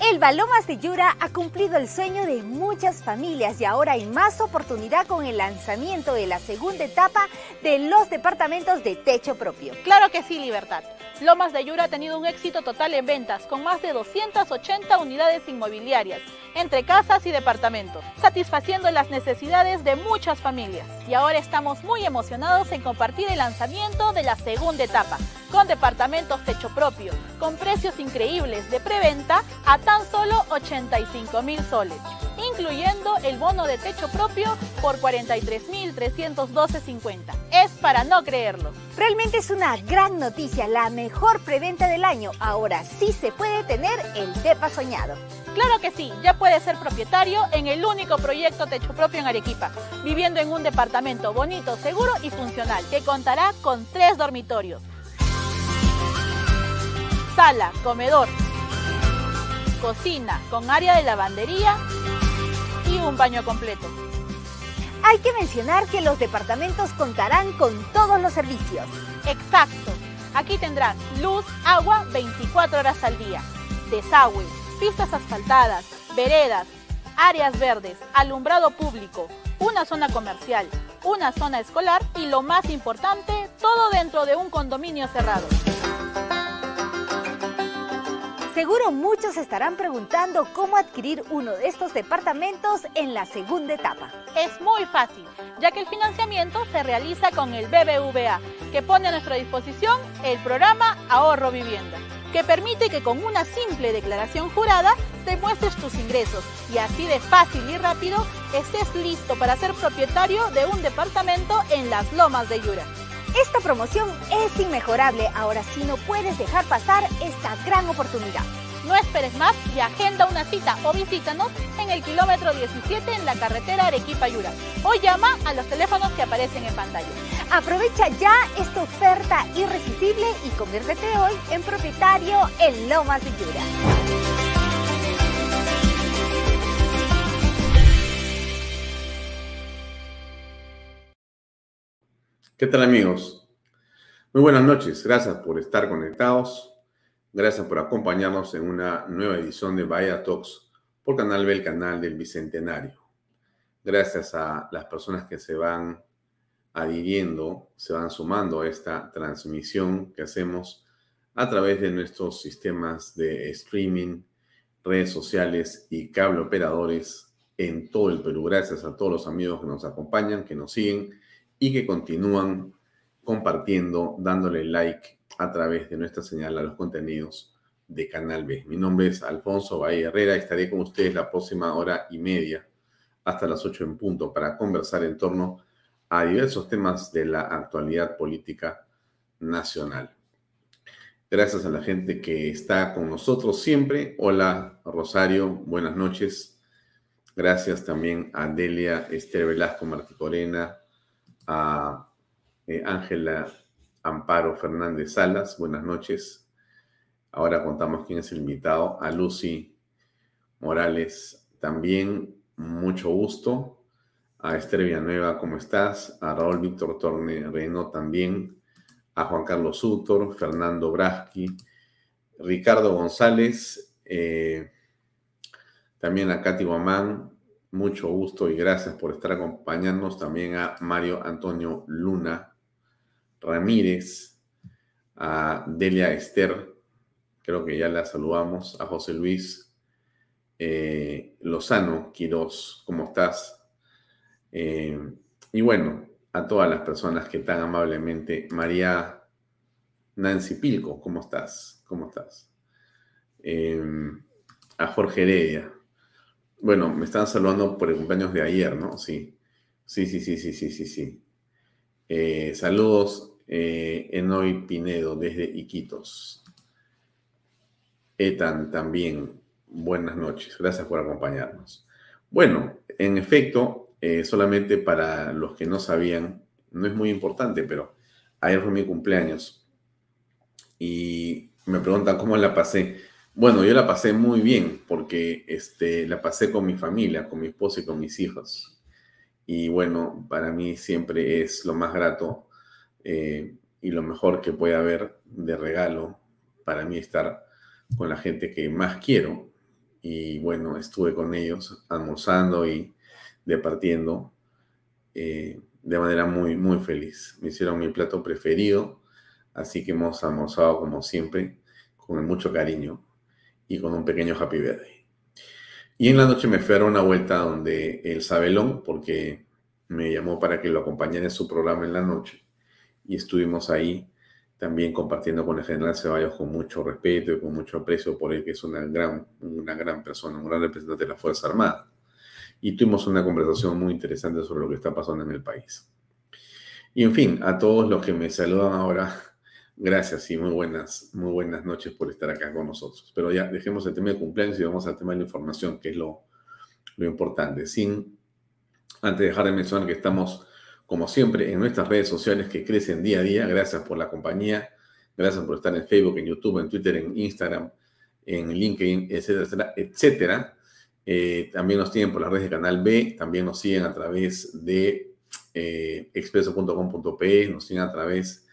El Balomas de Yura ha cumplido el sueño de muchas familias y ahora hay más oportunidad con el lanzamiento de la segunda etapa de los departamentos de techo propio. Claro que sí, Libertad. Lomas de Yura ha tenido un éxito total en ventas, con más de 280 unidades inmobiliarias, entre casas y departamentos, satisfaciendo las necesidades de muchas familias. Y ahora estamos muy emocionados en compartir el lanzamiento de la segunda etapa, con departamentos techo propio, con precios increíbles de preventa a tan solo 85 mil soles, incluyendo el bono de techo propio por 43.312.50. Es para no creerlo. Realmente es una gran noticia, la mejor preventa del año. Ahora sí se puede tener el DEPA soñado. Claro que sí, ya puede ser propietario en el único proyecto techo propio en Arequipa, viviendo en un departamento bonito, seguro y funcional, que contará con tres dormitorios sala, comedor, cocina con área de lavandería y un baño completo. Hay que mencionar que los departamentos contarán con todos los servicios. Exacto. Aquí tendrán luz, agua 24 horas al día, desagüe, pistas asfaltadas, veredas, áreas verdes, alumbrado público, una zona comercial, una zona escolar y lo más importante, todo dentro de un condominio cerrado. Seguro muchos estarán preguntando cómo adquirir uno de estos departamentos en la segunda etapa. Es muy fácil, ya que el financiamiento se realiza con el BBVA, que pone a nuestra disposición el programa Ahorro Vivienda, que permite que con una simple declaración jurada demuestres tus ingresos y así de fácil y rápido estés listo para ser propietario de un departamento en las lomas de Yura. Esta promoción es inmejorable, ahora sí no puedes dejar pasar esta gran oportunidad. No esperes más y agenda una cita o visítanos en el kilómetro 17 en la carretera Arequipa-Yura o llama a los teléfonos que aparecen en pantalla. Aprovecha ya esta oferta irresistible y conviértete hoy en propietario en Lomas de Yura. ¿Qué tal amigos? Muy buenas noches, gracias por estar conectados, gracias por acompañarnos en una nueva edición de Bahía Talks por Canal B, el canal del Bicentenario. Gracias a las personas que se van adhiriendo, se van sumando a esta transmisión que hacemos a través de nuestros sistemas de streaming, redes sociales y cable operadores en todo el Perú. Gracias a todos los amigos que nos acompañan, que nos siguen y que continúan compartiendo, dándole like a través de nuestra señal a los contenidos de Canal B. Mi nombre es Alfonso Bahía Herrera. Estaré con ustedes la próxima hora y media hasta las 8 en punto para conversar en torno a diversos temas de la actualidad política nacional. Gracias a la gente que está con nosotros siempre. Hola Rosario, buenas noches. Gracias también a Delia Esther Velasco Marticorena, a eh, Ángela Amparo Fernández Salas, buenas noches. Ahora contamos quién es el invitado, a Lucy Morales también mucho gusto. A Esther Villanueva, ¿cómo estás? A Raúl Víctor Torne Reno también. A Juan Carlos Sutor, Fernando Braschi, Ricardo González, eh, también a Katy Guamán, mucho gusto y gracias por estar acompañándonos. También a Mario Antonio Luna Ramírez, a Delia Esther, creo que ya la saludamos, a José Luis eh, Lozano Quiroz, ¿cómo estás? Eh, y bueno, a todas las personas que tan amablemente, María Nancy Pilco, ¿cómo estás? ¿Cómo estás? Eh, a Jorge Heredia. Bueno, me están saludando por el cumpleaños de ayer, ¿no? Sí, sí, sí, sí, sí, sí, sí, sí. saludos, Enoy Pinedo, desde Iquitos. Etan también, buenas noches. Gracias por acompañarnos. Bueno, en efecto, eh, solamente para los que no sabían, no es muy importante, pero ayer fue mi cumpleaños y me preguntan cómo la pasé. Bueno, yo la pasé muy bien porque este, la pasé con mi familia, con mi esposo y con mis hijos. Y bueno, para mí siempre es lo más grato eh, y lo mejor que puede haber de regalo para mí estar con la gente que más quiero, y bueno, estuve con ellos almorzando y departiendo eh, de manera muy, muy feliz. Me hicieron mi plato preferido, así que hemos almorzado como siempre, con mucho cariño y con un pequeño happy birthday. Y en la noche me fui a una vuelta donde el Sabelón, porque me llamó para que lo acompañara en su programa en la noche, y estuvimos ahí también compartiendo con el general Ceballos con mucho respeto y con mucho aprecio por él, que es una gran, una gran persona, un gran representante de la Fuerza Armada. Y tuvimos una conversación muy interesante sobre lo que está pasando en el país. Y en fin, a todos los que me saludan ahora, gracias y muy buenas, muy buenas noches por estar acá con nosotros. Pero ya dejemos el tema de cumpleaños y vamos al tema de la información, que es lo, lo importante. Sin, antes de dejar de mencionar que estamos como siempre, en nuestras redes sociales que crecen día a día. Gracias por la compañía. Gracias por estar en Facebook, en YouTube, en Twitter, en Instagram, en LinkedIn, etcétera, etcétera. Eh, también nos siguen por las redes de Canal B. También nos siguen a través de eh, expreso.com.pe. Nos siguen a través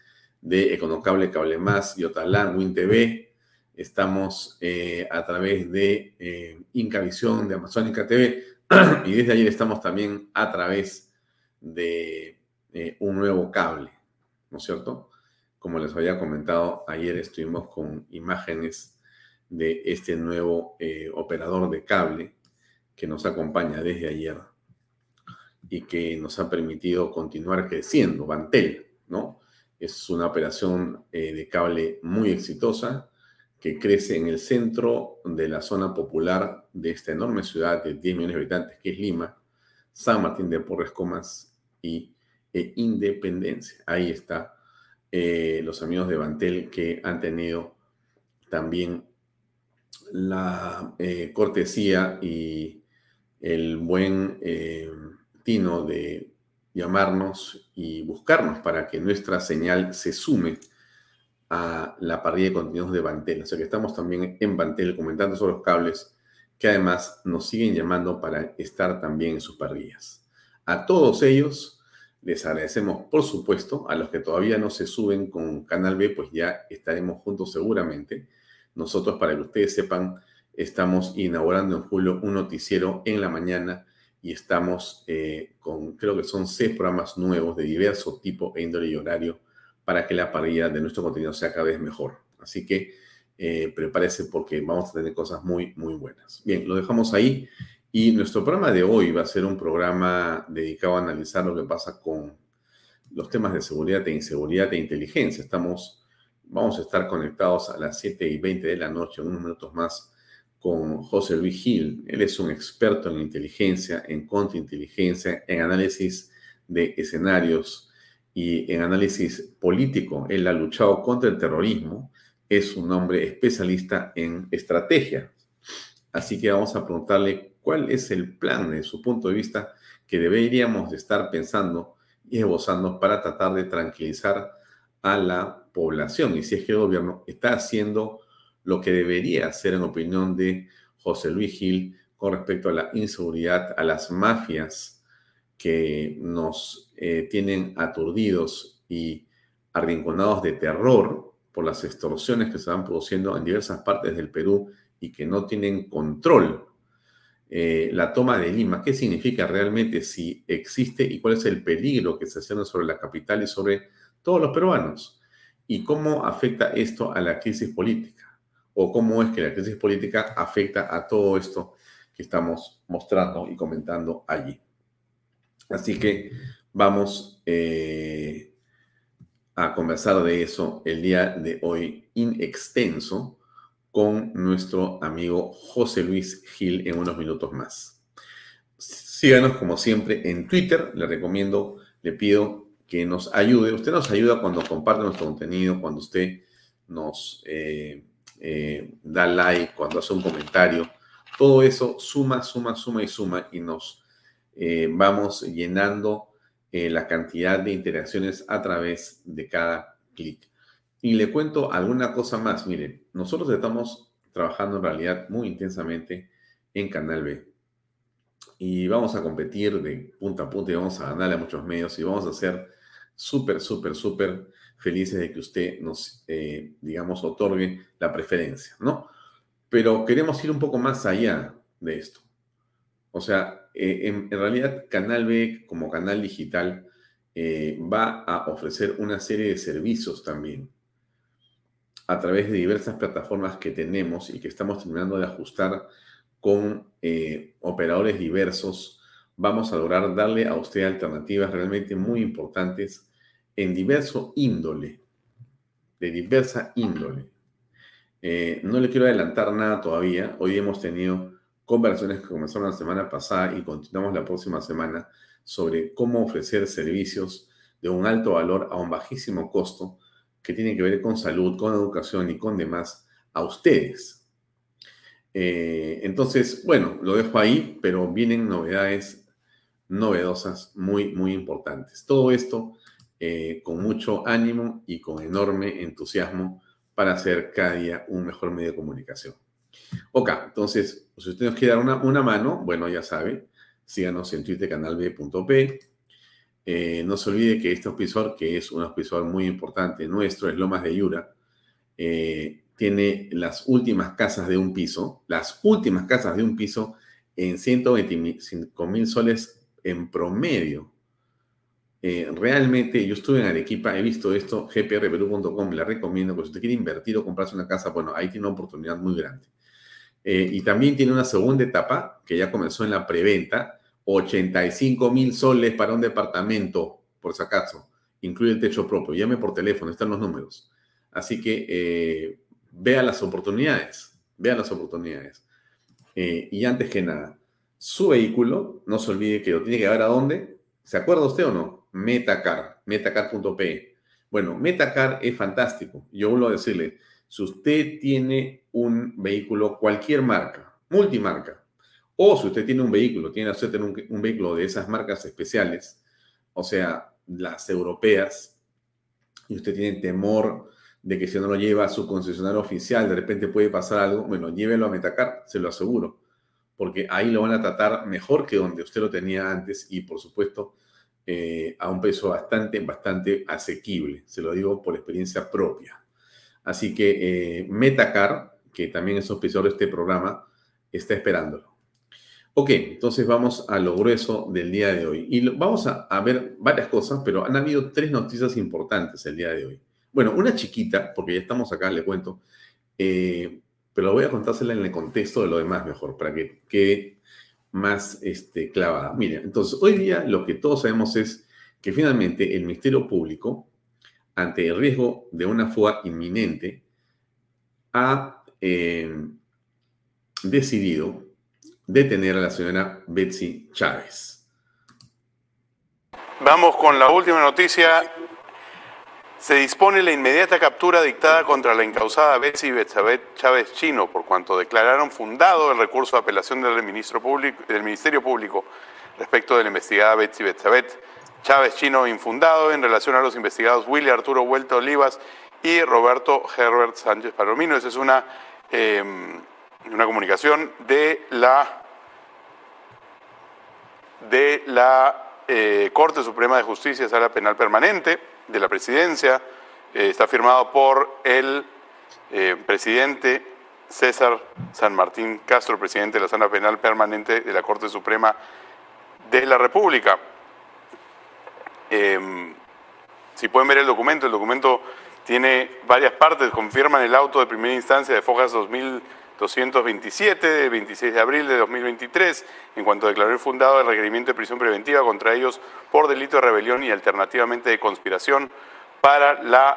de Econocable, Cable Más, Yotalán, WinTV. Estamos eh, a través de eh, Incavisión, de Amazónica TV. y desde ayer estamos también a través de eh, un nuevo cable, ¿no es cierto? Como les había comentado, ayer estuvimos con imágenes de este nuevo eh, operador de cable que nos acompaña desde ayer y que nos ha permitido continuar creciendo, Bantel, ¿no? Es una operación eh, de cable muy exitosa que crece en el centro de la zona popular de esta enorme ciudad de 10 millones de habitantes, que es Lima, San Martín de Porres Comas y e Independencia. Ahí está eh, los amigos de Bantel que han tenido también la eh, cortesía y el buen tino de llamarnos y buscarnos para que nuestra señal se sume a la parrilla de contenidos de Bantel. O sea que estamos también en Bantel comentando sobre los cables que además nos siguen llamando para estar también en sus parrillas. A todos ellos les agradecemos, por supuesto, a los que todavía no se suben con Canal B, pues ya estaremos juntos seguramente. Nosotros, para que ustedes sepan, estamos inaugurando en julio un noticiero en la mañana y estamos eh, con, creo que son seis programas nuevos de diverso tipo e índole y horario para que la parrilla de nuestro contenido sea cada vez mejor. Así que eh, prepárese porque vamos a tener cosas muy, muy buenas. Bien, lo dejamos ahí y nuestro programa de hoy va a ser un programa dedicado a analizar lo que pasa con los temas de seguridad e inseguridad e inteligencia. Estamos, vamos a estar conectados a las 7 y 20 de la noche, unos minutos más, con José Luis Gil. Él es un experto en inteligencia, en contrainteligencia, en análisis de escenarios y en análisis político. Él ha luchado contra el terrorismo. Es un hombre especialista en estrategia. Así que vamos a preguntarle cuál es el plan de su punto de vista que deberíamos de estar pensando y esbozando para tratar de tranquilizar a la población y si es que el gobierno está haciendo lo que debería hacer en opinión de José Luis Gil con respecto a la inseguridad, a las mafias que nos eh, tienen aturdidos y arrinconados de terror por las extorsiones que se van produciendo en diversas partes del Perú y que no tienen control. Eh, la toma de Lima, ¿qué significa realmente si existe y cuál es el peligro que se hace sobre la capital y sobre todos los peruanos? ¿Y cómo afecta esto a la crisis política? ¿O cómo es que la crisis política afecta a todo esto que estamos mostrando y comentando allí? Así que vamos eh, a conversar de eso el día de hoy in extenso con nuestro amigo José Luis Gil en unos minutos más. Síganos como siempre en Twitter, le recomiendo, le pido que nos ayude. Usted nos ayuda cuando comparte nuestro contenido, cuando usted nos eh, eh, da like, cuando hace un comentario. Todo eso suma, suma, suma y suma y nos eh, vamos llenando la cantidad de interacciones a través de cada clic. Y le cuento alguna cosa más. Miren, nosotros estamos trabajando en realidad muy intensamente en Canal B. Y vamos a competir de punta a punta y vamos a ganarle a muchos medios y vamos a ser súper, súper, súper felices de que usted nos, eh, digamos, otorgue la preferencia, ¿no? Pero queremos ir un poco más allá de esto. O sea, eh, en, realidad Canal B como canal digital eh, va a ofrecer una serie de servicios también a través de diversas plataformas que tenemos y que estamos terminando de ajustar con operadores diversos. Vamos a lograr darle a usted alternativas realmente muy importantes en diverso índole, de diversa índole. no le quiero adelantar nada todavía. Hoy hemos tenido conversaciones que comenzaron la semana pasada y continuamos la próxima semana sobre cómo ofrecer servicios de un alto valor a un bajísimo costo que tienen que ver con salud, con educación y con demás a ustedes. Eh, entonces, bueno, lo dejo ahí, pero vienen novedades novedosas muy, muy importantes. Todo esto eh, con mucho ánimo y con enorme entusiasmo para hacer cada día un mejor medio de comunicación. Ok, entonces, si usted nos quiere dar una, mano, bueno, ya sabe, síganos en Twitter, canalb.p. Eh, no se olvide que este auspiciador, que es un auspiciador muy importante nuestro, es Lomas de Yura, eh, tiene las últimas casas de un piso, las últimas casas de un piso en 125 mil soles en promedio. Eh, realmente, yo estuve en Arequipa, he visto esto, gprperú.com, le recomiendo que si usted quiere invertir o comprarse una casa, bueno, ahí tiene una oportunidad muy grande. Eh, y también tiene una segunda etapa que ya comenzó en la preventa, 85 mil soles para un departamento, por si acaso, incluye el techo propio. Llame por teléfono, están los números. Así que eh, vea las oportunidades, vea las oportunidades. Y antes que nada, su vehículo, no se olvide que lo tiene que ver a dónde. ¿Se acuerda usted o no? Metacar, metacar.pe. Bueno, Metacar es fantástico. Yo vuelvo a decirle, si usted tiene un vehículo, cualquier marca, multimarca, o si usted tiene un vehículo, tiene usted un, un vehículo de esas marcas especiales, o sea, las europeas, y usted tiene temor de que si no lo lleva a su concesionario oficial, de repente puede pasar algo, bueno, llévelo a Metacar, se lo aseguro, porque ahí lo van a tratar mejor que donde usted lo tenía antes y, por supuesto, eh, a un precio bastante, bastante asequible. Se lo digo por experiencia propia. Así que eh, Metacar, que también es auspiciador de este programa, está esperándolo. Ok, entonces vamos a lo grueso del día de hoy. Y vamos a, ver varias cosas, pero han habido tres noticias importantes el día de hoy. Bueno, una chiquita, porque ya estamos acá, le cuento, eh, pero voy a contársela en el contexto de lo demás mejor, para que quede más este, clavada. Mira, entonces hoy día lo que todos sabemos es que finalmente el Ministerio Público ante el riesgo de una fuga inminente, ha eh, decidido detener a la señora Betsy Chávez. Vamos con la última noticia. Se dispone la inmediata captura dictada contra la incausada Betsy Betsabet Chávez Chino, por cuanto declararon fundado el recurso de apelación del, Ministerio Público respecto de la investigada Betsy Betsabet Chávez Chino infundado en relación a los investigados Willy Arturo Vuelta Olivas y Roberto Herbert Sánchez Palomino. Esa es una, em, una comunicación de la de la eh, Corte Suprema de Justicia, Sala Penal Permanente, de la Presidencia. Eh, está firmado por el eh, presidente César San Martín Castro, presidente de la Sala Penal Permanente de la Corte Suprema de la República. Em, si pueden ver el documento, el documento tiene varias partes, confirman el auto de primera instancia de Fojas 2227 de 26 de abril de 2023 en cuanto declaró el fundado el requerimiento de prisión preventiva contra ellos por delito de rebelión y alternativamente de conspiración para la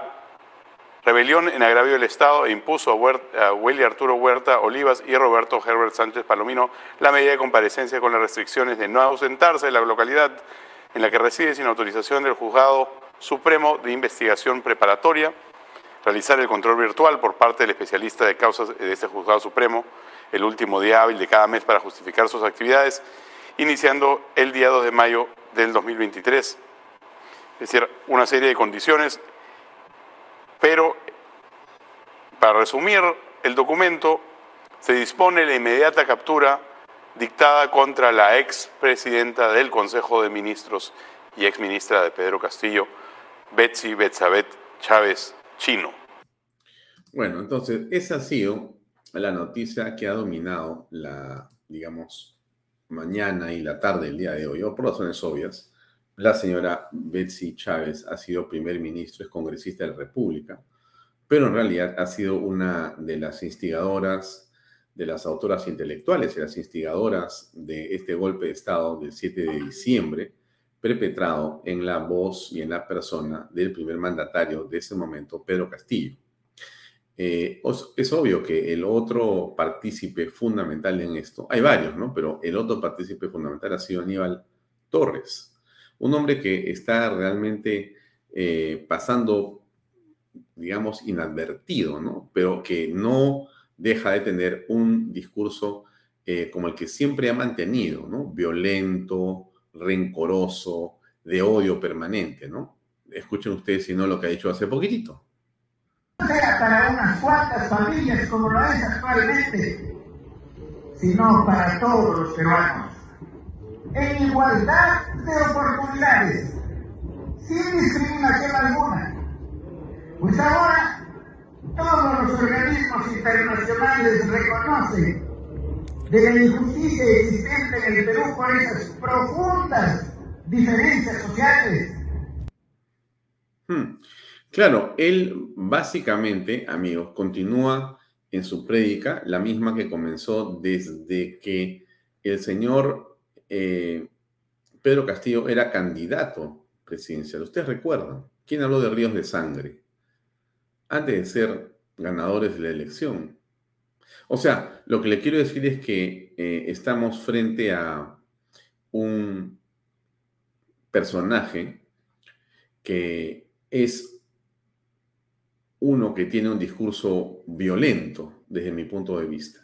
rebelión en agravio del Estado e impuso a, Willy Arturo Huerta Olivas y Roberto Herbert Sánchez Palomino la medida de comparecencia con las restricciones de no ausentarse de la localidad en la que reside sin autorización del Juzgado Supremo de Investigación Preparatoria, realizar el control virtual por parte del especialista de causas de este Juzgado Supremo el último día hábil de cada mes para justificar sus actividades, iniciando el día 2 de mayo del 2023. Es decir, una serie de condiciones pero, para resumir el documento, se dispone la inmediata captura dictada contra la ex presidenta del Consejo de Ministros y ex ministra de Pedro Castillo, Betsy Betzabet Chávez Bueno, entonces, esa ha sido la noticia que ha dominado la, digamos, mañana y la tarde del día de hoy, o por razones obvias. La señora Betsy Chávez ha sido primer ministro, es congresista de la República, pero en realidad ha sido una de las instigadoras, de las autoras intelectuales y las instigadoras de este golpe de Estado del 7 de diciembre, perpetrado en la voz y en la persona del primer mandatario de ese momento, Pedro Castillo. Eh, es obvio que el otro partícipe fundamental en esto, hay varios, ¿no? Pero el otro partícipe fundamental ha sido Aníbal Torres, un hombre que está realmente eh, pasando, digamos, inadvertido, ¿no? Pero que no deja de tener un discurso eh, como el que siempre ha mantenido, ¿no? Violento, rencoroso, de odio permanente, ¿no? Escuchen ustedes si no lo que ha dicho hace poquitito. Sea para unas cuantas familias como lo es actualmente, sino para todos los peruanos en igualdad de oportunidades, sin discriminación alguna. Pues ahora todos los organismos internacionales reconocen de la injusticia existente en el Perú por esas profundas diferencias sociales. Hmm. Claro, él básicamente, amigos, continúa en su prédica, la misma que comenzó desde que el señor eh, Pedro Castillo era candidato presidencial. Ustedes recuerdan, ¿quién habló de ríos de sangre? Antes de ser ganadores de la elección. O sea, lo que le quiero decir es que eh, estamos frente a un personaje que es uno que tiene un discurso violento desde mi punto de vista.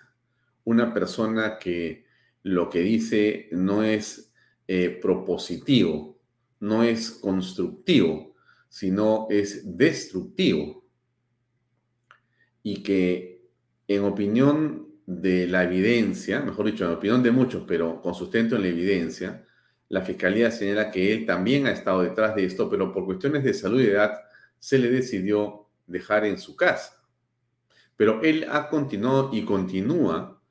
Una persona que lo que dice no es eh, propositivo, no es constructivo, sino es destructivo. Y que en opinión de la evidencia, mejor dicho, en opinión de muchos, pero con sustento en la evidencia, la fiscalía señala que él también ha estado detrás de esto, pero por cuestiones de salud y edad se le decidió dejar en su casa. Pero él ha continuado y continúa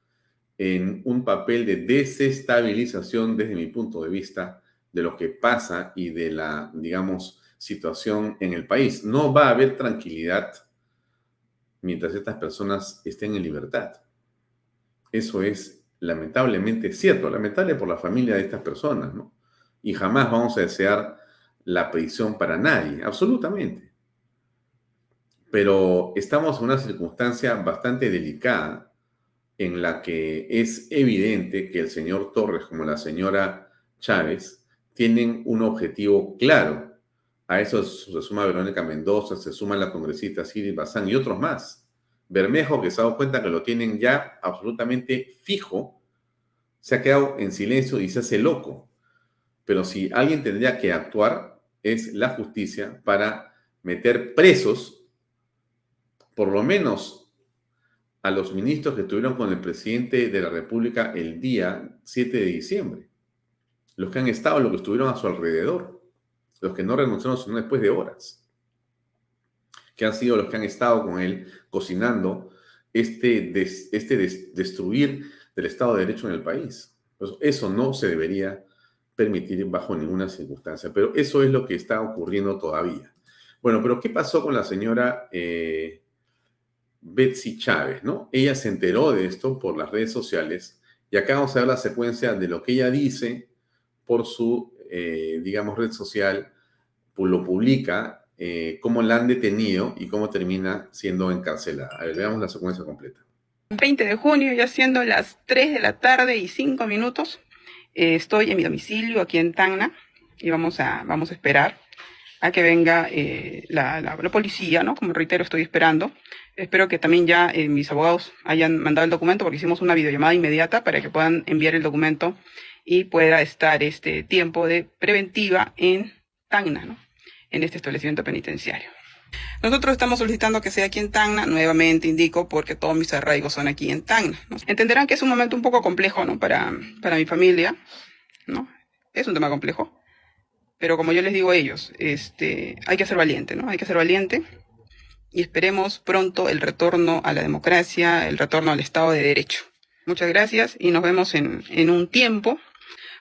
en un papel de desestabilización desde mi punto de vista de lo que pasa y de la, digamos, situación en el país. No va a haber tranquilidad mientras estas personas estén en libertad. Eso es lamentablemente cierto, lamentable por la familia de estas personas, ¿no? Y jamás vamos a desear la prisión para nadie, absolutamente. Pero estamos en una circunstancia bastante delicada en la que es evidente que el señor Torres como la señora Chávez tienen un objetivo claro. A eso se suma Verónica Mendoza, se suma la congresista Siri Bazán y otros más. Bermejo, que se ha dado cuenta que lo tienen ya absolutamente fijo, se ha quedado en silencio y se hace loco. Pero si alguien tendría que actuar, es la justicia para meter presos, por lo menos a los ministros que estuvieron con el presidente de la República el día 7 de diciembre. los que han estado, los que estuvieron a su alrededor, los que no renunciaron sino después de horas, que han sido los que han estado con él cocinando este, este destruir del Estado de Derecho en el país. Pues eso no se debería permitir bajo ninguna circunstancia, pero eso es lo que está ocurriendo todavía. Bueno, pero ¿qué pasó con la señora eh, Betsy Chávez? ¿no? Ella se enteró de esto por las redes sociales y acá vamos a ver la secuencia de lo que ella dice por su, eh, digamos, red social, lo publica, eh, cómo la han detenido y cómo termina siendo encarcelada. A ver, veamos la secuencia completa. 20 de junio, ya siendo las 3 de la tarde y 5 minutos, eh, estoy en mi domicilio aquí en Tacna y vamos a, vamos a esperar a que venga eh, la, la, policía, ¿no? Como reitero, estoy esperando. Espero que también ya eh, mis abogados hayan mandado el documento porque hicimos una videollamada inmediata para que puedan enviar el documento y pueda estar este tiempo de preventiva en Tacna, ¿no? En este establecimiento penitenciario. Nosotros estamos solicitando que sea aquí en Tacna, nuevamente indico, porque todos mis arraigos son aquí en Tacna. Entenderán que es un momento un poco complejo, ¿no? Para, para mi familia, ¿no? Es un tema complejo. Pero como yo les digo a ellos, este, hay que ser valiente, ¿no? Hay que ser valiente y esperemos pronto el retorno a la democracia, el retorno al Estado de Derecho. Muchas gracias y nos vemos en, en un tiempo.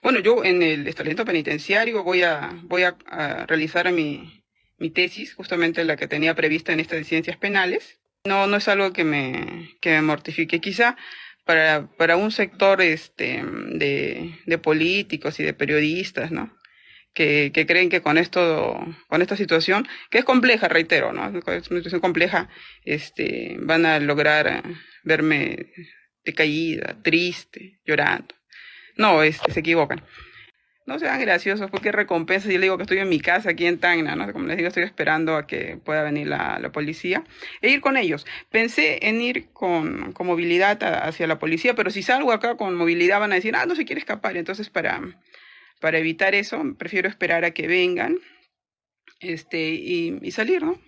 Bueno, yo en el establecimiento penitenciario voy a, voy a, realizar mi, mi tesis, justamente la que tenía prevista en esta de ciencias penales. No, no es algo que me, que me mortifique. Quizá para, para un sector este, de, de políticos y de periodistas, ¿no? Que, que, creen que con esto, con esta situación, que es compleja, reitero, ¿no? Es una situación compleja, este, van a lograr verme decaída, triste, llorando. No, se equivocan no sean graciosos, porque recompensa. Yo le digo que estoy en mi casa aquí en Tacna, ¿no? Como les digo, estoy esperando a que pueda venir la, policía e ir con ellos. Pensé en ir con, con, movilidad hacia la policía, pero si salgo acá con movilidad van a decir, ah, no se quiere escapar. Entonces, para, para evitar eso, prefiero esperar a que vengan este, y, salir, ¿no?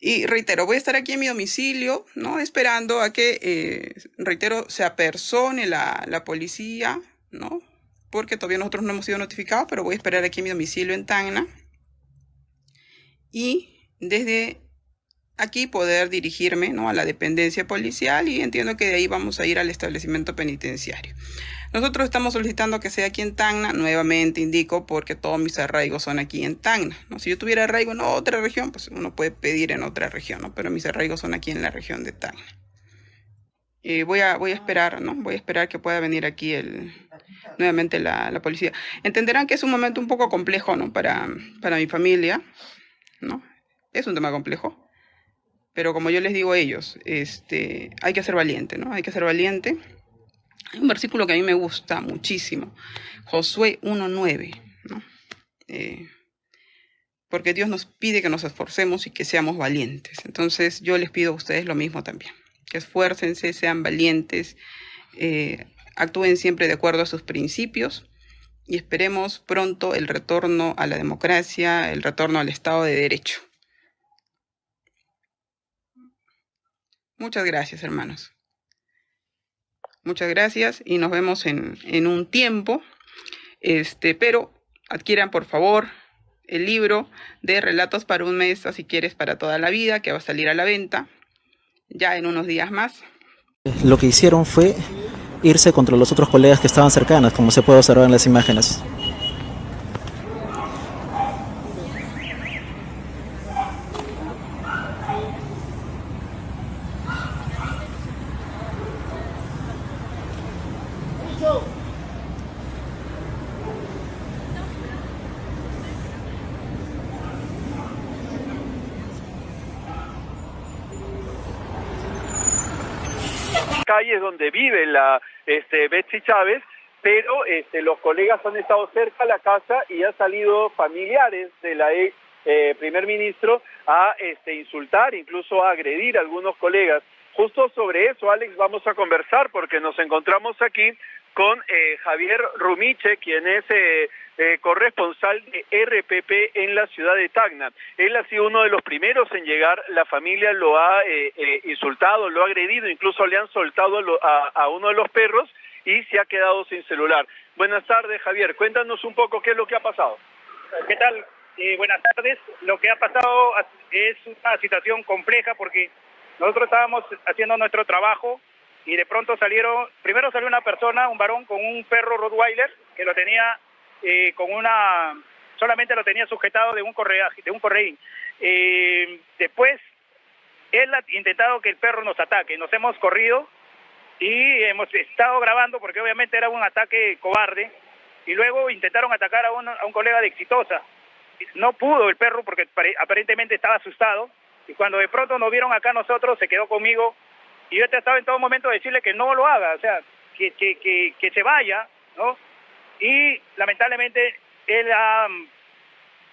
Y reitero, voy a estar aquí en mi domicilio, ¿no? Esperando a que, eh, reitero, se apersone la, la policía, ¿no? porque todavía nosotros no hemos sido notificados, pero voy a esperar aquí mi domicilio en Tacna. Y desde aquí poder dirigirme ¿no? a la dependencia policial y entiendo que de ahí vamos a ir al establecimiento penitenciario. Nosotros estamos solicitando que sea aquí en Tacna, nuevamente indico, porque todos mis arraigos son aquí en Tacna. ¿no? Si yo tuviera arraigo en otra región, pues uno puede pedir en otra región, ¿no? pero mis arraigos son aquí en la región de Tacna. Eh, voy, a, voy a esperar, ¿no? Voy a esperar que pueda venir aquí el, nuevamente la, la, policía. Entenderán que es un momento un poco complejo, ¿no? Para, para mi familia, ¿no? Es un tema complejo. Pero como yo les digo a ellos, este, hay que ser valiente, ¿no? Hay que ser valiente. Hay un versículo que a mí me gusta muchísimo, Josué 1.9, ¿no? Eh, porque Dios nos pide que nos esforcemos y que seamos valientes. Entonces yo les pido a ustedes lo mismo también esfuércense, sean valientes, eh, actúen siempre de acuerdo a sus principios y esperemos pronto el retorno a la democracia, el retorno al Estado de Derecho. Muchas gracias, hermanos. Muchas gracias y nos vemos en, en un tiempo. Este, pero adquieran por favor el libro de Relatos para un mes, si quieres para toda la vida, que va a salir a la venta ya en unos días más. Lo que hicieron fue irse contra los otros colegas que estaban cercanos, como se puede observar en las imágenes. calles vive la este, Betsy Chávez, pero este, los colegas han estado cerca a la casa y han salido familiares de la ex eh, primer ministro a este, insultar, incluso a agredir a algunos colegas. Justo sobre eso, Alex, vamos a conversar porque nos encontramos aquí con eh, Javier Rumiche, quien es eh, eh, corresponsal de RPP en la ciudad de Tacna. Él ha sido uno de los primeros en llegar, la familia lo ha insultado, lo ha agredido, incluso le han soltado a, uno de los perros y se ha quedado sin celular. Buenas tardes, Javier. Cuéntanos un poco qué es lo que ha pasado. ¿Qué tal? Eh, buenas tardes. Lo que ha pasado es una situación compleja porque nosotros estábamos haciendo nuestro trabajo y de pronto salieron, primero salió una persona, un varón con un perro Rottweiler que lo tenía eh, con una, solamente lo tenía sujetado de un correaje, de un correín. Eh, después él ha intentado que el perro nos ataque, nos hemos corrido y hemos estado grabando porque obviamente era un ataque cobarde y luego intentaron atacar a un, a un colega de Exitosa. No pudo el perro porque aparentemente estaba asustado y cuando de pronto nos vieron acá nosotros se quedó conmigo y yo he tratado en todo momento de decirle que no lo haga, o sea, que, que, que, se vaya, ¿no? Y lamentablemente él ha,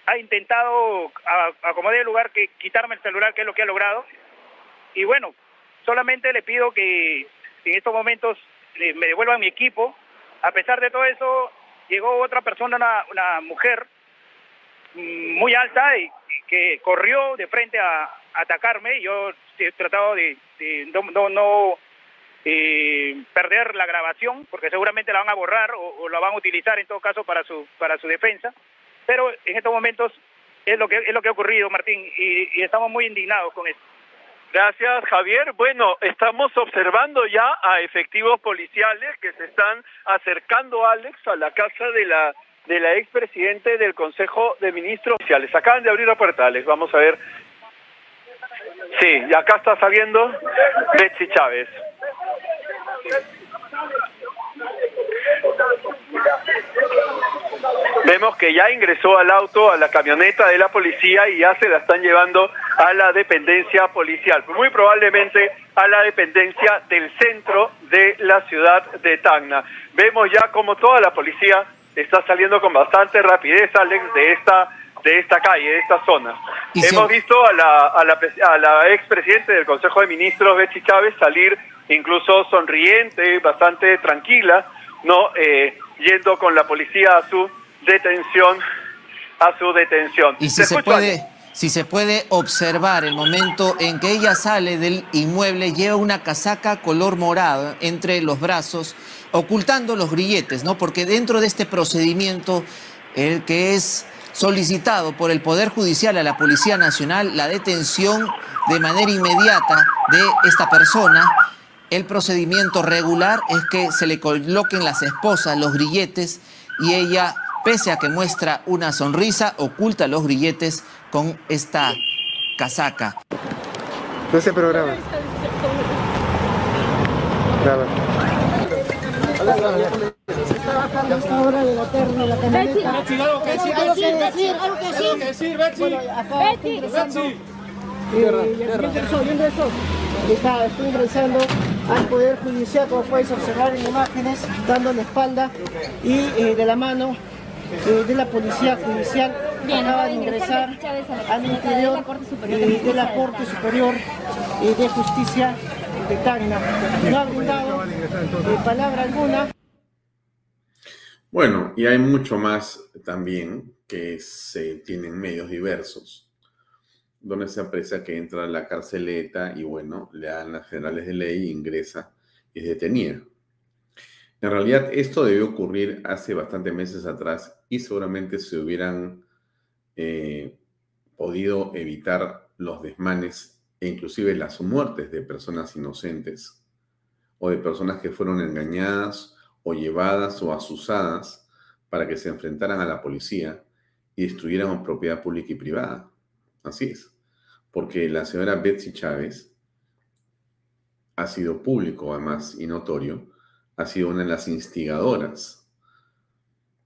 ha intentado, a, a como de lugar, que quitarme el celular, que es lo que ha logrado. Y bueno, solamente le pido que en estos momentos eh, me devuelvan mi equipo. A pesar de todo eso, llegó otra persona, una, una mujer mm, muy alta y, que corrió de frente a, atacarme. Yo he tratado de, de no, no, no eh, perder la grabación, porque seguramente la van a borrar o, o, la van a utilizar en todo caso para su para su defensa. Pero en estos momentos es lo que es lo que ha ocurrido, Martín, y, y estamos muy indignados con esto. Gracias, Javier. Bueno, estamos observando ya a efectivos policiales que se están acercando, Alex, a la casa de la de la expresidente del Consejo de Ministros Oficiales. Acaban de abrir la puerta, Alex. Vamos a ver. Sí, y acá está saliendo Betsy Chávez. Vemos que ya ingresó al auto, a la camioneta de la policía y ya se la están llevando a la dependencia policial, muy probablemente a la dependencia del centro de la ciudad de Tacna. Vemos ya como toda la policía está saliendo con bastante rapidez, Alex, de esta de esta calle, de esta zona. Hemos visto a la, a la, a la expresidente del Consejo de Ministros, Betsy Chávez, salir incluso sonriente, bastante tranquila, no eh, yendo con la policía a su detención, a su detención. Y si se puede, si se puede observar el momento en que ella sale del inmueble, lleva una casaca color morado entre los brazos, ocultando los grilletes, ¿no? Porque dentro de este procedimiento, el que es solicitado por el Poder Judicial a la Policía Nacional la detención de manera inmediata de esta persona. El procedimiento regular es que se le coloquen las esposas los grilletes y ella, pese a que muestra una sonrisa, oculta los grilletes con esta casaca. No se programa. Graba. Esta hora de la tarde la camioneta. Betsy, algo que decir, algo que decir, algo que decir, Betsy. Bueno, acá estoy ingresando. Al Poder Judicial, como puedes observar en imágenes, dando la espalda y eh, de la mano eh, de la Policía Judicial acaba de ingresar al interior eh, de la Corte Superior eh, de Justicia No ha brindado eh, palabra alguna. Bueno, y hay mucho más también que se tienen medios diversos, donde se aprecia que entra a la carceleta y bueno, le dan las generales de ley, ingresa y es detenida. En realidad esto debió ocurrir hace bastantes meses atrás y seguramente se hubieran eh, podido evitar los desmanes e inclusive las muertes de personas inocentes o de personas que fueron engañadas o llevadas o asusadas para que se enfrentaran a la policía y destruyeran propiedad pública y privada. Así es. Porque la señora Betsy Chávez ha sido público, además, y notorio, ha sido una de las instigadoras.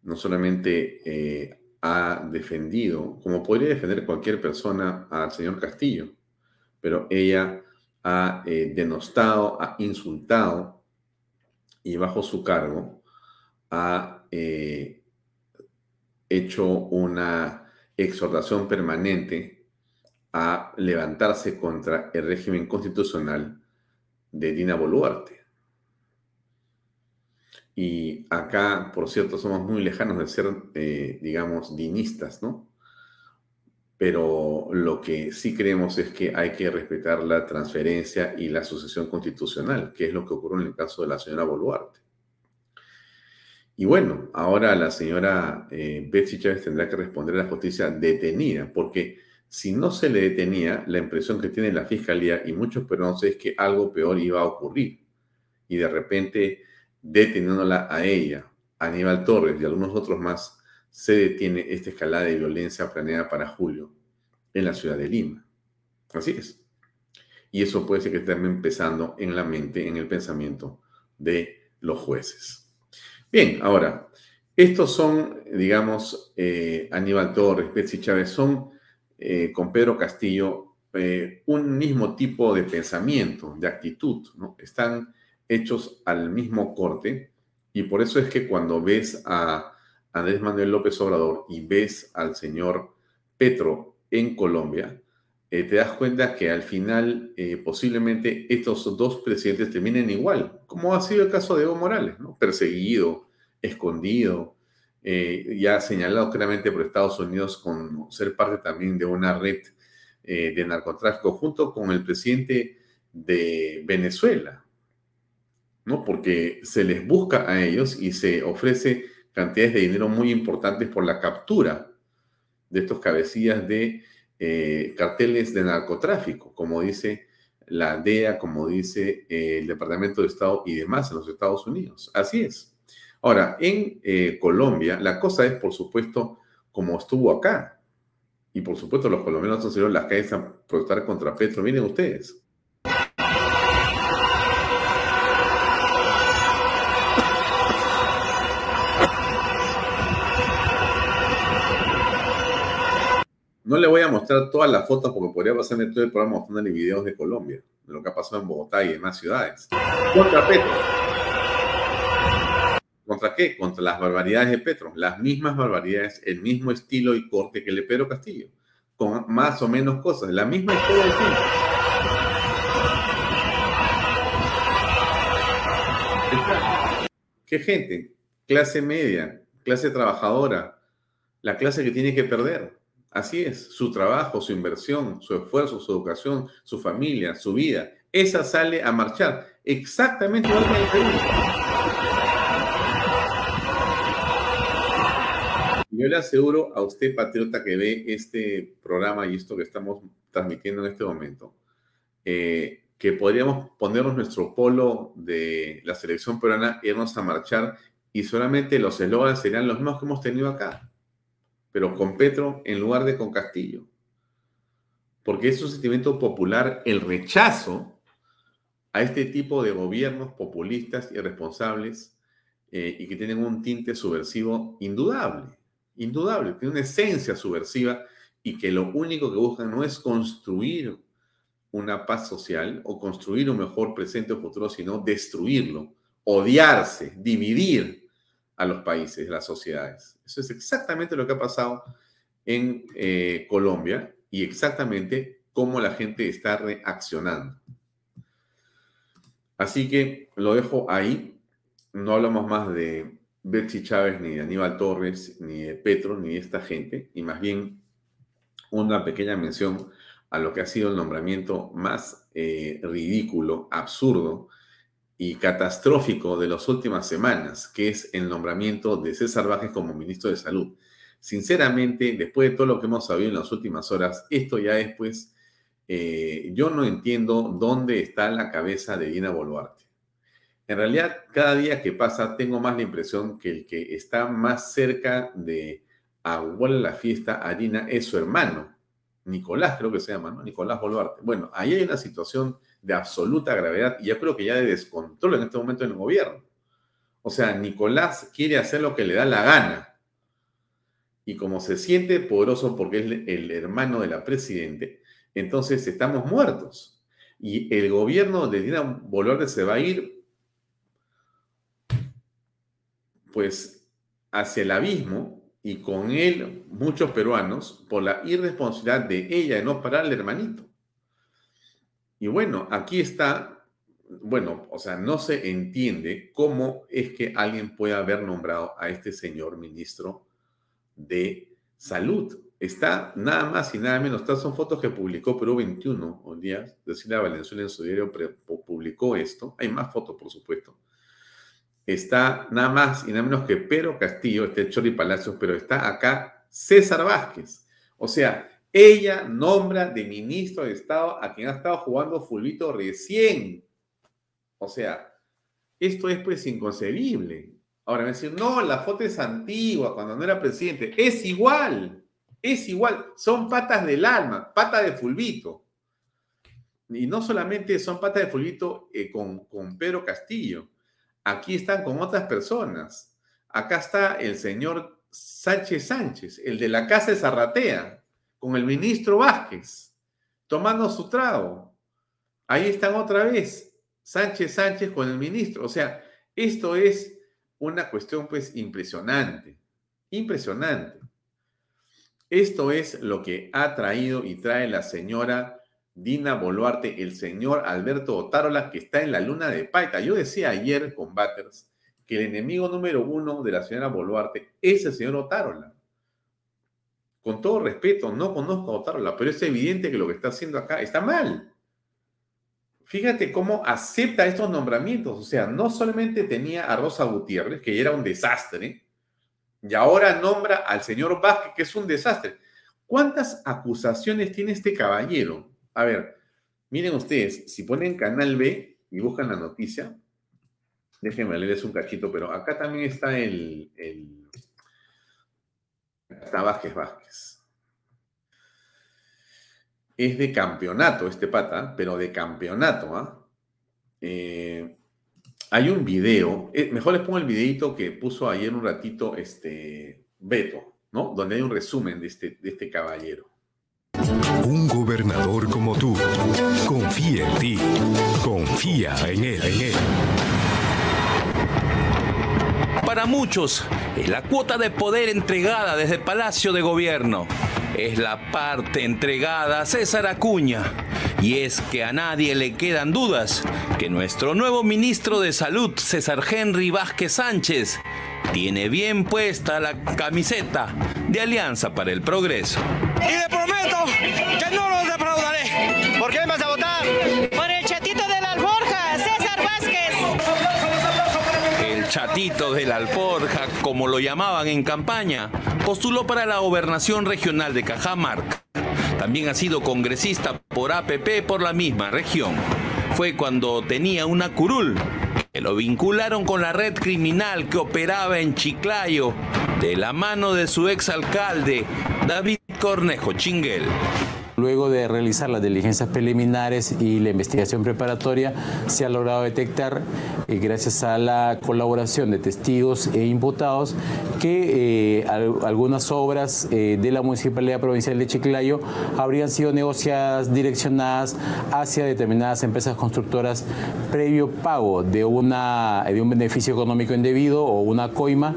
No solamente eh, ha defendido, como podría defender cualquier persona al señor Castillo, pero ella ha eh, denostado, ha insultado y bajo su cargo ha eh, hecho una exhortación permanente a levantarse contra el régimen constitucional de Dina Boluarte. Y acá, por cierto, somos muy lejanos de ser, eh, digamos, dinistas, ¿no? Pero lo que sí creemos es que hay que respetar la transferencia y la sucesión constitucional, que es lo que ocurrió en el caso de la señora Boluarte. Y bueno, ahora la señora eh, Betsy Chávez tendrá que responder a la justicia detenida, porque si no se le detenía, la impresión que tiene la fiscalía y muchos peruanos es que algo peor iba a ocurrir. Y de repente, deteniéndola a ella, a Aníbal Torres y algunos otros más, se detiene esta escalada de violencia planeada para julio en la ciudad de Lima. Así es. Y eso puede ser que esté empezando en la mente, en el pensamiento de los jueces. Bien, ahora, estos son, digamos, eh, Aníbal Torres, Betsy Chávez, son eh, con Pedro Castillo eh, un mismo tipo de pensamiento, de actitud, ¿no? Están hechos al mismo corte y por eso es que cuando ves a Andrés Manuel López Obrador y ves al señor Petro en Colombia, eh, te das cuenta que al final eh, posiblemente estos dos presidentes terminen igual, como ha sido el caso de Evo Morales, perseguido, escondido, eh, ya señalado claramente por Estados Unidos con ser parte también de una red de narcotráfico junto con el presidente de Venezuela, ¿no? porque se les busca a ellos y se ofrece cantidades de dinero muy importantes por la captura de estos cabecillas de eh, carteles de narcotráfico, como dice la DEA, como dice eh, el Departamento de Estado y demás en los Estados Unidos. Así es. Ahora, en eh, Colombia, la cosa es, por supuesto, como estuvo acá. Y por supuesto, los colombianos han salido las calles a protestar contra Petro. Miren ustedes. No le voy a mostrar todas las fotos porque podría pasarme todo el programa mostrándole videos de Colombia, de lo que ha pasado en Bogotá y demás ciudades. Contra Petro. ¿Contra qué? Contra las barbaridades de Petro. Las mismas barbaridades, el mismo estilo y corte que le Pedro Castillo. Con más o menos cosas. La misma historia de siempre. ¿Qué gente? Clase media, clase trabajadora, la clase que tiene que perder Así es, su trabajo, su inversión, su esfuerzo, su educación, su familia, su vida. Esa sale a marchar exactamente igual que el. Yo le aseguro a usted, patriota, que ve este programa y esto que estamos transmitiendo en este momento, eh, que podríamos ponernos nuestro polo de la selección peruana, irnos a marchar y solamente los eslogans serían los mismos que hemos tenido acá pero con Petro en lugar de con Castillo. Porque es un sentimiento popular el rechazo a este tipo de gobiernos populistas y responsables eh, y que tienen un tinte subversivo indudable, indudable, tiene una esencia subversiva y que lo único que buscan no es construir una paz social o construir un mejor presente o futuro, sino destruirlo, odiarse, dividir a los países, las sociedades. Eso es exactamente lo que ha pasado en eh, Colombia y exactamente cómo la gente está reaccionando. Así que lo dejo ahí. No hablamos más de Betsy Chávez, ni de Aníbal Torres, ni de Petro, ni de esta gente, y más bien una pequeña mención a lo que ha sido el nombramiento más eh, ridículo, absurdo, y catastrófico de las últimas semanas, que es el nombramiento de César Vázquez como ministro de Salud. Sinceramente, después de todo lo que hemos sabido en las últimas horas, esto ya es pues, eh, yo no entiendo dónde está la cabeza de Dina Boluarte. En realidad, cada día que pasa, tengo más la impresión que el que está más cerca de aguar la fiesta a Dina es su hermano, Nicolás creo que se llama, ¿no? Nicolás Boluarte. Bueno, ahí hay una situación de absoluta gravedad y yo creo que ya de descontrol en este momento en el gobierno. O sea, Nicolás quiere hacer lo que le da la gana. Y como se siente poderoso porque es el hermano de la presidente, entonces estamos muertos. Y el gobierno de Dina Boluarte se va a ir, pues, hacia el abismo y con él muchos peruanos por la irresponsabilidad de ella de no parar al hermanito. Y bueno, aquí está, bueno, o sea, no se entiende cómo es que alguien puede haber nombrado a este señor ministro de salud. Está nada más y nada menos, estas son fotos que publicó Perú 21, un día, decirle a Valenzuela en su diario publicó esto, hay más fotos por supuesto. está nada más y nada menos que Pedro Castillo, este Chori Palacios, pero está acá César Vázquez. O sea, ella nombra de ministro de Estado a quien ha estado jugando fulbito recién. O sea, esto es pues inconcebible. Ahora me dicen, no, la foto es antigua, cuando no era presidente. Es igual, es igual. Son patas del alma, pata de fulbito. Y no solamente son patas de fulbito eh, con, con Pedro Castillo. Aquí están con otras personas. Acá está el señor Sánchez Sánchez, el de la Casa de Zarratea, con el ministro Vázquez, tomando su trago. Ahí están otra vez, Sánchez Sánchez con el ministro. O sea, esto es una cuestión pues impresionante, impresionante. Esto es lo que ha traído y trae la señora Dina Boluarte, el señor Alberto Otárola, que está en la luna de Paita. Yo decía ayer con Batters que el enemigo número uno de la señora Boluarte es el señor Otárola. Con todo respeto, no conozco a Otárola, pero es evidente que lo que está haciendo acá está mal. Fíjate cómo acepta estos nombramientos. O sea, no solamente tenía a Rosa Gutiérrez, que era un desastre, y ahora nombra al señor Vázquez, que es un desastre. ¿Cuántas acusaciones tiene este caballero? A ver, miren ustedes, si ponen Canal B y buscan la noticia, Déjenme leerles un cachito, pero acá también está el, está Vázquez Vázquez. Es de campeonato este pata, pero de campeonato, ¿ah? Eh, hay un video, eh, mejor les pongo el videito que puso ayer un ratito este Beto, ¿no? Donde hay un resumen de este, de este caballero. Un gobernador como tú, confía en ti, confía en él, en él. Para muchos, es la cuota de poder entregada desde el Palacio de Gobierno. Es la parte entregada a César Acuña. Y es que a nadie le quedan dudas que nuestro nuevo ministro de Salud, César Henry Vázquez Sánchez, tiene bien puesta la camiseta de Alianza para el Progreso. Y le prometo que no los Chatito de la alforja, como lo llamaban en campaña, postuló para la gobernación regional de Cajamarca. También ha sido congresista por APP por la misma región. Fue cuando tenía una curul que lo vincularon con la red criminal que operaba en Chiclayo de la mano de su exalcalde David Cornejo Chinguel. Luego de realizar las diligencias preliminares y la investigación preparatoria, se ha logrado detectar, eh, gracias a la colaboración de testigos e imputados, que eh, al- algunas obras eh, de la Municipalidad Provincial de Chiclayo habrían sido negociadas, direccionadas hacia determinadas empresas constructoras previo pago de, una, de un beneficio económico indebido o una coima.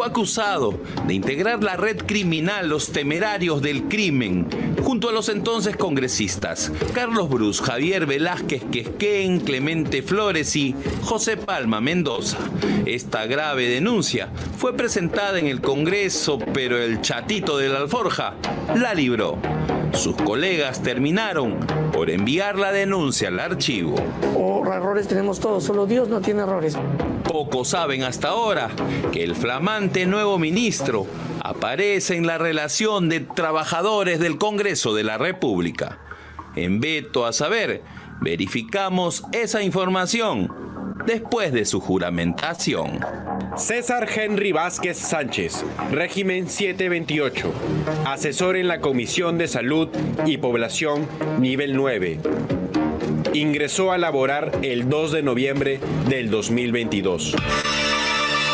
Fue acusado de integrar la red criminal Los Temerarios del Crimen, junto a los entonces congresistas Carlos Brus, Javier Velázquez Quesquén, Clemente Flores y José Palma Mendoza. Esta grave denuncia fue presentada en el Congreso, pero el chatito de la alforja la libró. Sus colegas terminaron por enviar la denuncia al archivo. O errores tenemos todos, solo Dios no tiene errores. Pocos saben hasta ahora que el flamante nuevo ministro aparece en la relación de trabajadores del Congreso de la República. En Veto a Saber, verificamos esa información después de su juramentación. César Henry Vázquez Sánchez, régimen 728, asesor en la Comisión de Salud y Población nivel 9. Ingresó a laborar el 2 de noviembre del 2022.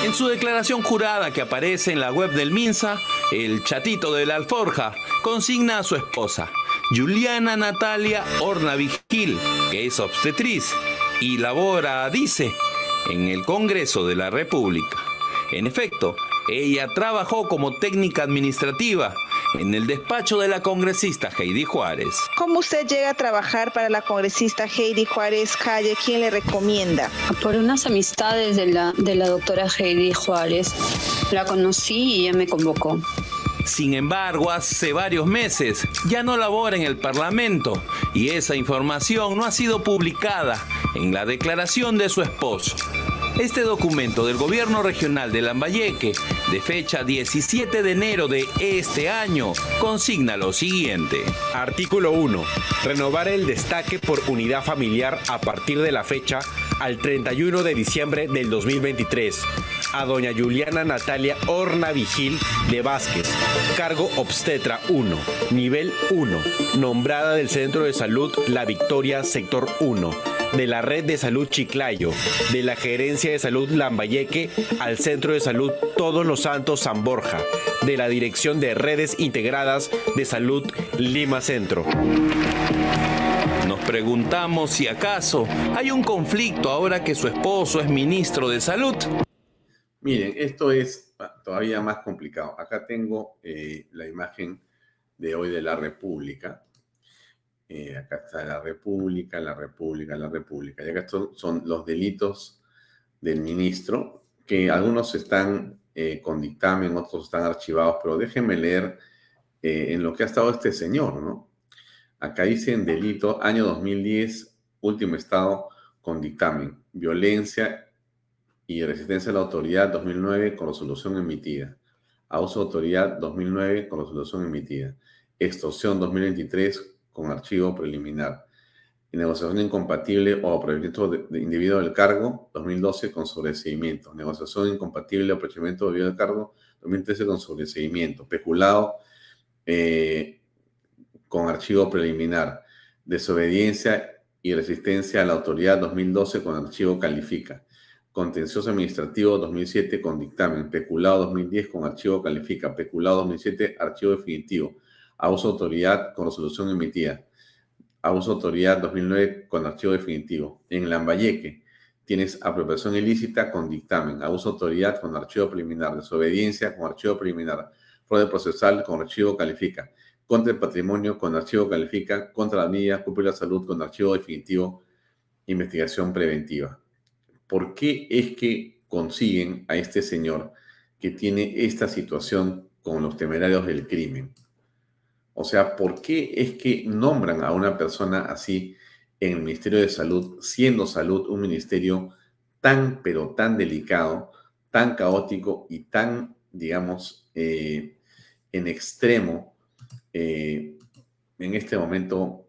En su declaración jurada que aparece en la web del MINSA, el chatito de la alforja consigna a su esposa, Juliana Natalia Horna Vigil, que es obstetriz y labora, dice, en el Congreso de la República. En efecto, ella trabajó como técnica administrativa en el despacho de la congresista Heidi Juárez. ¿Cómo usted llega a trabajar para la congresista Heidi Juárez Calle? ¿Quién le recomienda? Por unas amistades de la, de la doctora Heidi Juárez. La conocí y ella me convocó. Sin embargo, hace varios meses ya no labora en el Parlamento y esa información no ha sido publicada en la declaración de su esposo. Este documento del gobierno regional de Lambayeque, de fecha 17 de enero de este año, consigna lo siguiente. Artículo 1. Renovar el destaque por unidad familiar a partir de la fecha al 31 de diciembre del 2023 a doña Juliana Natalia Horna Vigil de Vázquez, cargo obstetra 1, nivel 1, nombrada del Centro de Salud La Victoria, sector 1 de la Red de Salud Chiclayo, de la Gerencia de Salud Lambayeque al Centro de Salud Todos los Santos San Borja, de la Dirección de Redes Integradas de Salud Lima Centro. Nos preguntamos si acaso hay un conflicto ahora que su esposo es ministro de Salud. Miren, esto es todavía más complicado. Acá tengo eh, la imagen de hoy de la República. Eh, acá está la República, la República, la República. Y acá estos son los delitos del ministro, que algunos están eh, con dictamen, otros están archivados, pero déjenme leer en lo que ha estado este señor, ¿no? Acá dice en delito, año 2010, último estado con dictamen, violencia y resistencia a la autoridad 2009 con resolución emitida. Abuso de autoridad 2009 con resolución emitida. Extorsión 2023 con archivo preliminar. Negociación incompatible o aprovechamiento de, individuo del cargo 2012 con sobreseimiento. Negociación incompatible o aprovechamiento de individuo del cargo 2013 con sobreseimiento. Peculado eh, con archivo preliminar. Desobediencia y resistencia a la autoridad 2012 con archivo califica Contencioso Administrativo 2007 con dictamen, Peculado 2010 con archivo califica, Peculado 2007 archivo definitivo, Abuso de autoridad con resolución emitida, Abuso de autoridad 2009 con archivo definitivo. En Lambayeque tienes apropiación ilícita con dictamen, Abuso de autoridad con archivo preliminar, Desobediencia con archivo preliminar, Fraude procesal con archivo califica, Contra el patrimonio con archivo califica, Contra la mía, Cúpula salud con archivo definitivo, Investigación preventiva. ¿Por qué es que consiguen a este señor que tiene esta situación con los temerarios del crimen? O sea, ¿por qué es que nombran a una persona así en el Ministerio de Salud, siendo salud un ministerio tan, pero tan delicado, tan caótico y tan, digamos, eh, en extremo, eh, en este momento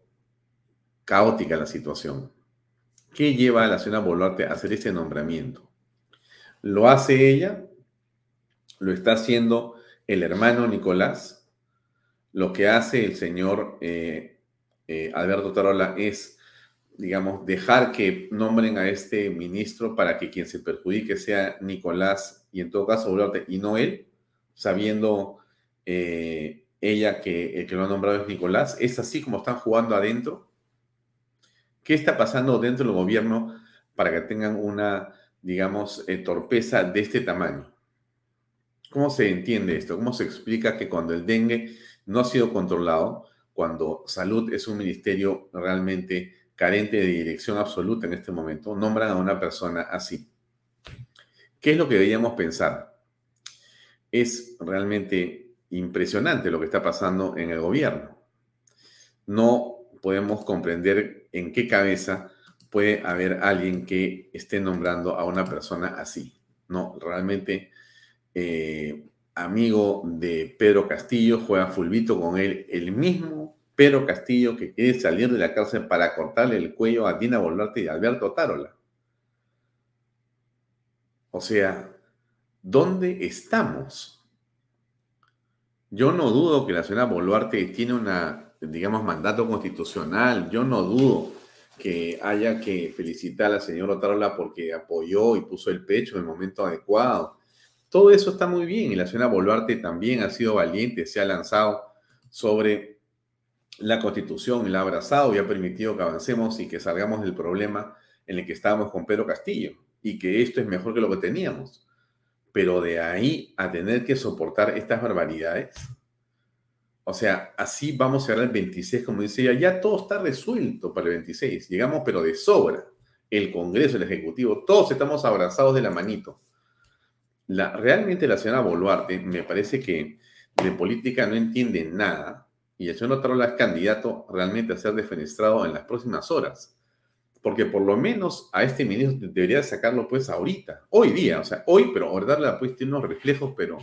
caótica la situación? ¿Qué lleva a la señora Boluarte a hacer este nombramiento? ¿Lo hace ella? ¿Lo está haciendo el hermano Nicolás? Lo que hace el señor eh, eh, Alberto Tarola es, digamos, dejar que nombren a este ministro para que quien se perjudique sea Nicolás y en todo caso Boluarte y no él, sabiendo eh, ella que el que lo ha nombrado es Nicolás. ¿Es así como están jugando adentro? ¿Qué está pasando dentro del gobierno para que tengan una, digamos, eh, torpeza de este tamaño? ¿Cómo se entiende esto? ¿Cómo se explica que cuando el dengue no ha sido controlado, cuando salud es un ministerio realmente carente de dirección absoluta en este momento, nombran a una persona así? ¿Qué es lo que deberíamos pensar? Es realmente impresionante lo que está pasando en el gobierno. No podemos comprender en qué cabeza puede haber alguien que esté nombrando a una persona así. No, realmente eh, amigo de Pedro Castillo, juega fulbito con él, el mismo Pedro Castillo que quiere salir de la cárcel para cortarle el cuello a Dina Boluarte y Alberto Tarola. O sea, ¿dónde estamos? Yo no dudo que la señora Boluarte tiene una digamos, mandato constitucional. Yo no dudo que haya que felicitar a la señora Otarola porque apoyó y puso el pecho en el momento adecuado. Todo eso está muy bien y la señora Boluarte también ha sido valiente, se ha lanzado sobre la constitución y la ha abrazado y ha permitido que avancemos y que salgamos del problema en el que estábamos con Pedro Castillo y que esto es mejor que lo que teníamos. Pero de ahí a tener que soportar estas barbaridades, o sea, así vamos a llegar al 26, como dice ella, ya todo está resuelto para el 26. Llegamos, pero de sobra. El Congreso, el Ejecutivo, todos estamos abrazados de la manito. La, realmente la señora Boluarte me parece que de política no entiende nada y el señor Tarola es candidato realmente a ser defenestrado en las próximas horas. Porque por lo menos a este ministro debería sacarlo pues ahorita, hoy día, o sea, hoy, pero darle pues tiene unos reflejos, pero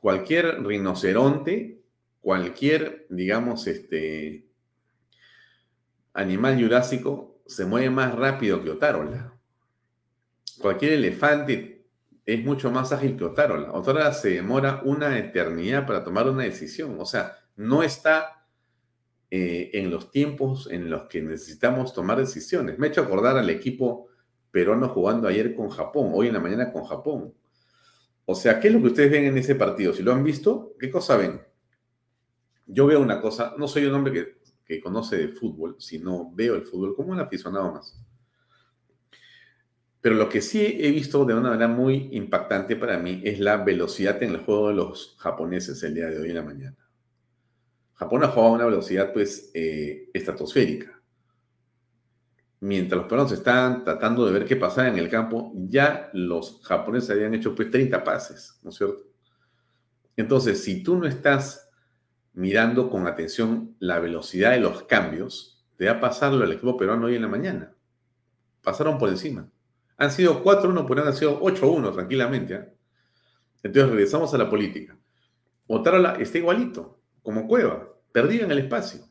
cualquier rinoceronte, cualquier, digamos, este animal jurásico se mueve más rápido que Otárola. Cualquier elefante es mucho más ágil que Otárola. Otárola se demora una eternidad para tomar una decisión. O sea, no está eh, en los tiempos en los que necesitamos tomar decisiones. Me he hecho acordar al equipo peruano jugando ayer con Japón, hoy en la mañana con Japón. O sea, ¿qué es lo que ustedes ven en ese partido? Si lo han visto, ¿qué cosa ven? Yo veo una cosa, no soy un hombre que, que conoce de fútbol, sino veo el fútbol como un aficionado más. Pero lo que sí he visto de una manera muy impactante para mí es la velocidad en el juego de los japoneses el día de hoy en la mañana. Japón ha jugado a una velocidad pues eh, estratosférica. Mientras los peruanos estaban tratando de ver qué pasaba en el campo, ya los japoneses habían hecho pues 30 pases, ¿no es cierto? Entonces, si tú no estás mirando con atención la velocidad de los cambios, te va a pasarlo al equipo peruano hoy en la mañana. Pasaron por encima. Han sido 4-1, pero han sido 8-1 tranquilamente. ¿eh? Entonces regresamos a la política. Otárola está igualito, como Cueva, perdido en el espacio.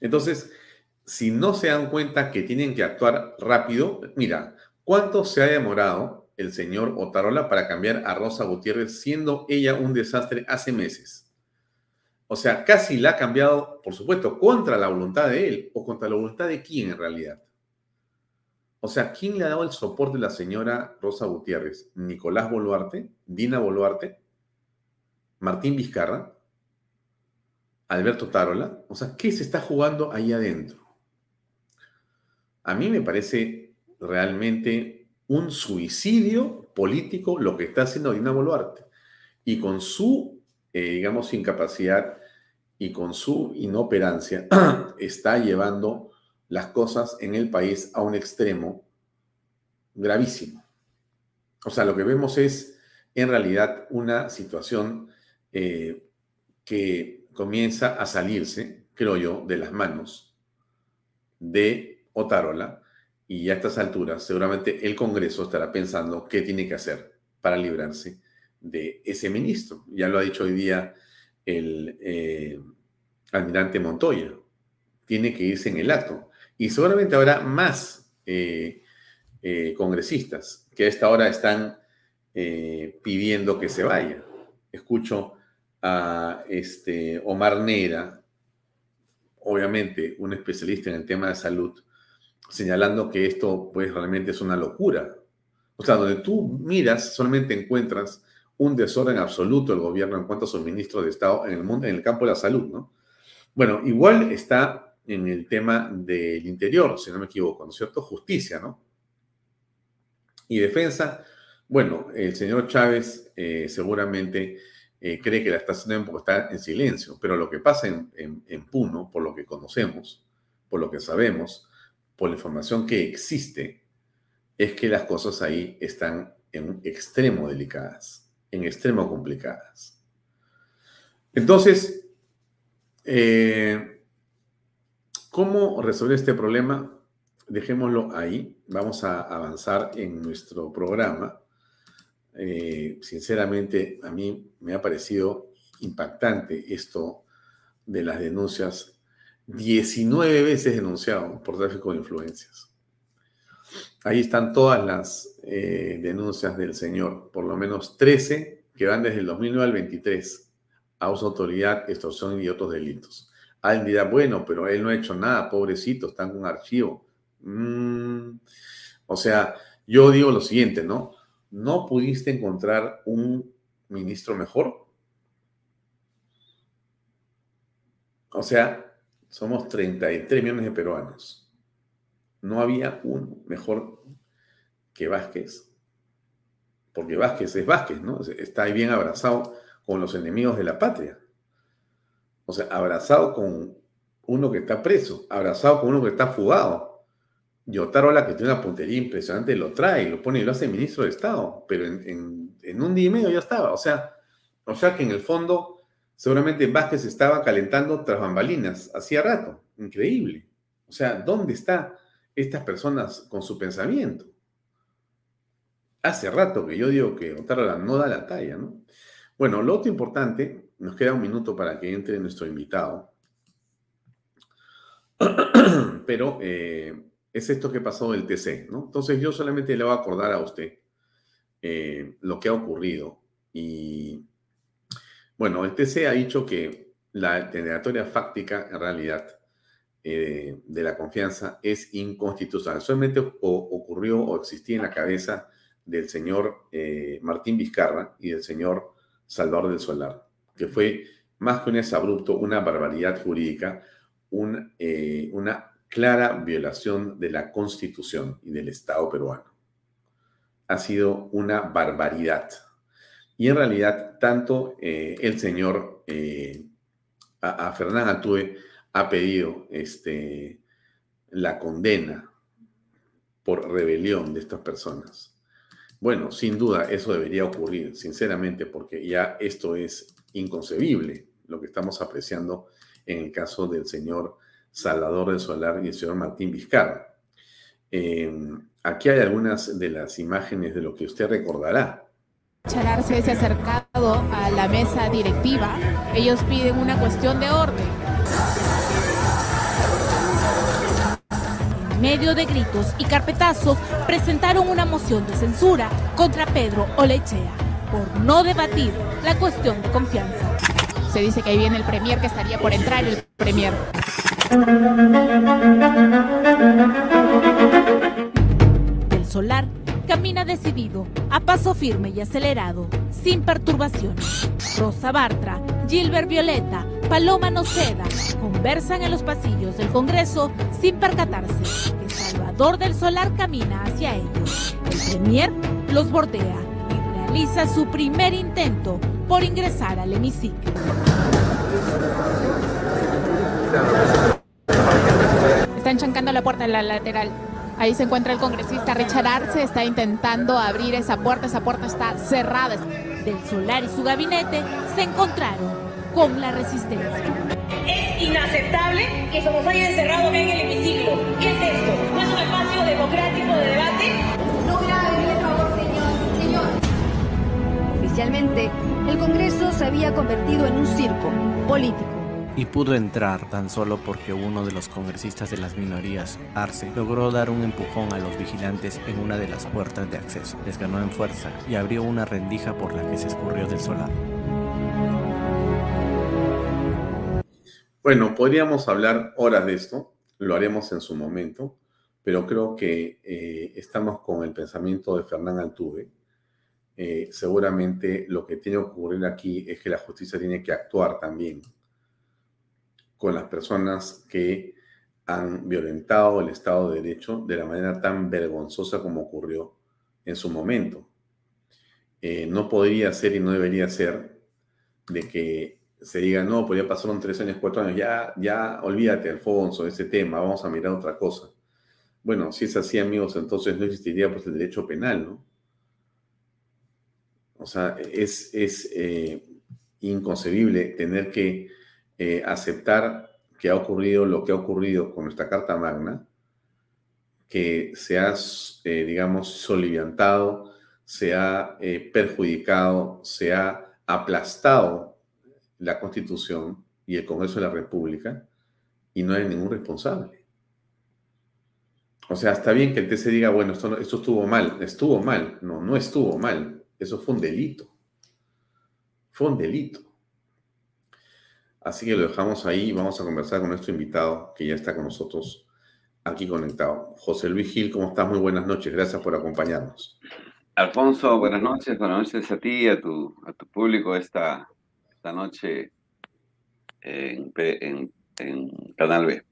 Entonces, si no se dan cuenta que tienen que actuar rápido, mira, ¿cuánto se ha demorado el señor Otarola para cambiar a Rosa Gutiérrez siendo ella un desastre hace meses? O sea, casi la ha cambiado, por supuesto, contra la voluntad de él o contra la voluntad de quién en realidad. O sea, ¿quién le ha dado el soporte a la señora Rosa Gutiérrez? ¿Nicolás Boluarte? ¿Dina Boluarte? ¿Martín Vizcarra? ¿Alberto Tarola? O sea, ¿qué se está jugando ahí adentro? A mí me parece realmente un suicidio político lo que está haciendo Dina Boluarte. Y con su, eh, digamos, incapacidad y con su inoperancia, está llevando las cosas en el país a un extremo gravísimo. O sea, lo que vemos es en realidad una situación eh, que comienza a salirse, creo yo, de las manos de Otarola y a estas alturas seguramente el Congreso estará pensando qué tiene que hacer para librarse de ese ministro. Ya lo ha dicho hoy día el eh, almirante Montoya. Tiene que irse en el acto. Y seguramente habrá más eh, eh, congresistas que a esta hora están pidiendo que se vaya. Escucho a este Omar Neira, obviamente un especialista en el tema de salud, señalando que esto pues realmente es una locura. O sea, donde tú miras, solamente encuentras un desorden absoluto del gobierno en cuanto a suministro de Estado en el mundo, en el campo de la salud, ¿no? Bueno, igual está en el tema del interior, si no me equivoco, ¿no es cierto? Justicia, ¿no? Y defensa, bueno, el señor Chávez eh, seguramente eh, cree que la está haciendo porque está en silencio, pero lo que pasa en, en Puno, por lo que conocemos, por lo que sabemos, por la información que existe, es que las cosas ahí están en extremo delicadas, en extremo complicadas. Entonces, eh, ¿Cómo resolver este problema? Dejémoslo ahí. Vamos a avanzar en nuestro programa. Eh, sinceramente, a mí me ha parecido impactante esto de las denuncias. 19 veces denunciado por tráfico de influencias. Ahí están todas las eh, denuncias del señor, por lo menos 13 que van desde el 2009 al 23 a uso autoridad, extorsión y otros delitos. Alguien dirá, bueno, pero él no ha hecho nada, pobrecito, está en un archivo. Mm, o sea, yo digo lo siguiente, ¿no? ¿No pudiste encontrar un ministro mejor? O sea, somos 33 millones de peruanos. No había uno mejor que Vázquez. Porque Vázquez es Vázquez, ¿no? Está ahí bien abrazado con los enemigos de la patria. O sea, abrazado con uno que está preso, abrazado con uno que está fugado. Y Otarola, que tiene una puntería impresionante, lo trae, lo pone y lo hace ministro de Estado. Pero en, un día y medio ya estaba. O sea, o sea que en el fondo Seguramente Vázquez estaba calentando tras bambalinas, hacía rato, increíble. O sea, ¿dónde están estas personas con su pensamiento? Hace rato que yo digo que Otárola no da la talla, ¿no? Bueno, lo otro importante, nos queda un minuto para que entre nuestro invitado, pero eh, es esto que pasó del TC, ¿no? Entonces yo solamente le voy a acordar a usted eh, lo que ha ocurrido y bueno, el TC ha dicho que la declaratoria fáctica, en realidad, eh, de la confianza es inconstitucional. Solamente ocurrió o existía en la cabeza del señor eh, Martín Vizcarra y del señor Salvador del Solar, que fue más que un exabrupto, una barbaridad jurídica, eh, una clara violación de la Constitución y del Estado peruano. Ha sido una barbaridad. Y en realidad, tanto eh, el señor, eh, a, Fernán Atue, ha pedido este, la condena por rebelión de estas personas. Bueno, sin duda eso debería ocurrir, sinceramente, porque ya esto es inconcebible, lo que estamos apreciando en el caso del señor Salvador del Solar y el señor Martín Vizcarra. Eh, aquí hay algunas de las imágenes de lo que usted recordará Chararse se ha acercado a la mesa directiva. Ellos piden una cuestión de orden. En medio de gritos y carpetazos, presentaron una moción de censura contra Pedro Olechea por no debatir la cuestión de confianza. Se dice que ahí viene el premier que estaría por entrar el premier. Del solar camina decidido, a paso firme y acelerado, sin perturbaciones. Rosa Bartra, Gilbert Violeta, Paloma Noceda conversan en los pasillos del Congreso sin percatarse que Salvador del Solar camina hacia ellos. El Premier los bordea y realiza su primer intento por ingresar al hemiciclo. Están chancando la puerta en la lateral. Ahí se encuentra el congresista Richard Arce, está intentando abrir esa puerta, esa puerta está cerrada. Del Solar y su gabinete se encontraron con la resistencia. Es inaceptable que se nos haya encerrado en el hemiciclo. ¿Qué es esto? ¿No es un espacio democrático de debate? No grabe, por favor, señor. Señor. Oficialmente, el Congreso se había convertido en un circo político y pudo entrar tan solo porque uno de los congresistas de las minorías, Arce, logró dar un empujón a los vigilantes en una de las puertas de acceso. Les ganó en fuerza y abrió una rendija por la que se escurrió del solar. Bueno, podríamos hablar horas de esto, lo haremos en su momento, pero creo que eh, estamos con el pensamiento de Fernán Altuve. Eh, seguramente lo que tiene que ocurrir aquí es que la justicia tiene que actuar también con las personas que han violentado el Estado de Derecho de la manera tan vergonzosa como ocurrió en su momento. Eh, no podría ser y no debería ser de que se diga, no, pues ya pasaron tres años, cuatro años, ya, ya olvídate, Alfonso, de ese tema, vamos a mirar otra cosa. Bueno, si es así, amigos, entonces no existiría pues el derecho penal, ¿no? O sea, es, es eh, inconcebible tener que eh, aceptar que ha ocurrido lo que ha ocurrido con nuestra Carta Magna, que se ha, eh, digamos, soliviantado, se ha eh, perjudicado, se ha aplastado la Constitución y el Congreso de la República y no hay ningún responsable. O sea, está bien que el TC diga, bueno, esto, esto estuvo mal, estuvo mal. No, no estuvo mal. Eso fue un delito. Fue un delito. Así que lo dejamos ahí y vamos a conversar con nuestro invitado que ya está con nosotros aquí conectado. José Luis Gil, ¿cómo estás? Muy buenas noches. Gracias por acompañarnos. Alfonso, buenas noches. Buenas noches a ti y a tu, a tu público esta, esta noche en, Canal B.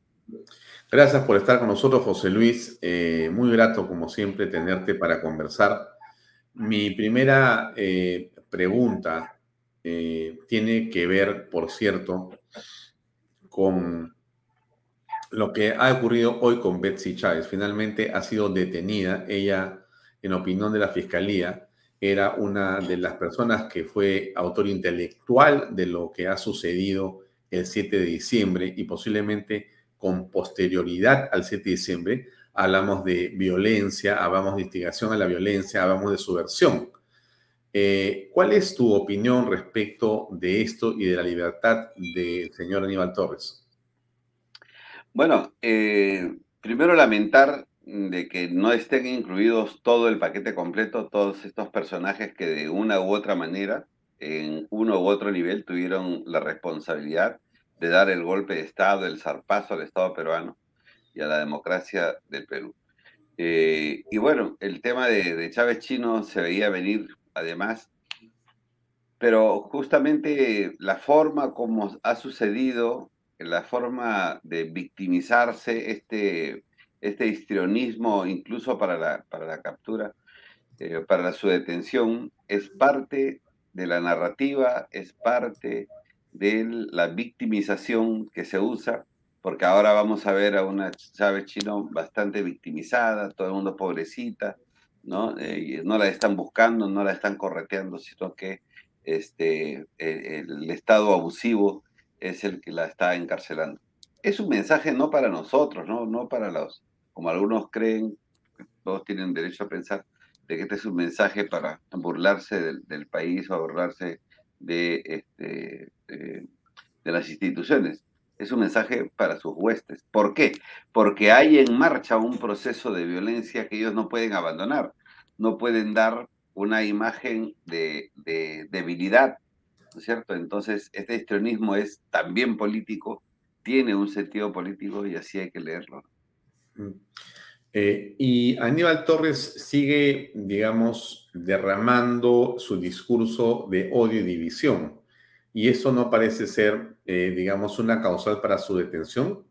Gracias por estar con nosotros, José Luis. Eh, muy grato, como siempre, tenerte para conversar. Mi primera eh, pregunta eh, tiene que ver, por cierto, con lo que ha ocurrido hoy con Betsy Chávez. Finalmente ha sido detenida, ella, en opinión de la Fiscalía, era una de las personas que fue autor intelectual de lo que ha sucedido el 7 de diciembre y posiblemente con posterioridad al 7 de diciembre. Hablamos de violencia, hablamos de instigación a la violencia, hablamos de subversión. Eh, ¿Cuál es tu opinión respecto de esto y de la libertad del señor Aníbal Torres? Bueno, eh, primero lamentar de que no estén incluidos todo el paquete completo, todos estos personajes que de una u otra manera, en uno u otro nivel, tuvieron la responsabilidad de dar el golpe de Estado, el zarpazo al Estado peruano y a la democracia del Perú. Eh, y bueno, el tema de, de Chávez Chino se veía venir, además, pero justamente la forma como ha sucedido, la forma de victimizarse este este histrionismo incluso para la, para la captura, eh, para su detención, es parte de la narrativa, es parte de la victimización que se usa, porque ahora vamos a ver a una Chávez Chino bastante victimizada, todo el mundo pobrecita, ¿no? Eh, no la están buscando, no la están correteando, sino que este, el, el Estado abusivo es el que la está encarcelando. Es un mensaje no para nosotros, no, no para los, como algunos creen, todos tienen derecho a pensar, de que este es un mensaje para burlarse del, país o burlarse de, este, de, las instituciones. Es un mensaje para sus huestes. ¿Por qué? Porque hay en marcha un proceso de violencia que ellos no pueden abandonar. No pueden dar una imagen de, debilidad, ¿no es cierto? Entonces, este histrionismo es también político, tiene un sentido político y así hay que leerlo. Mm. Eh, y Aníbal Torres sigue, digamos, derramando su discurso de odio y división. ¿Y eso no parece ser, eh, digamos, una causal para su detención?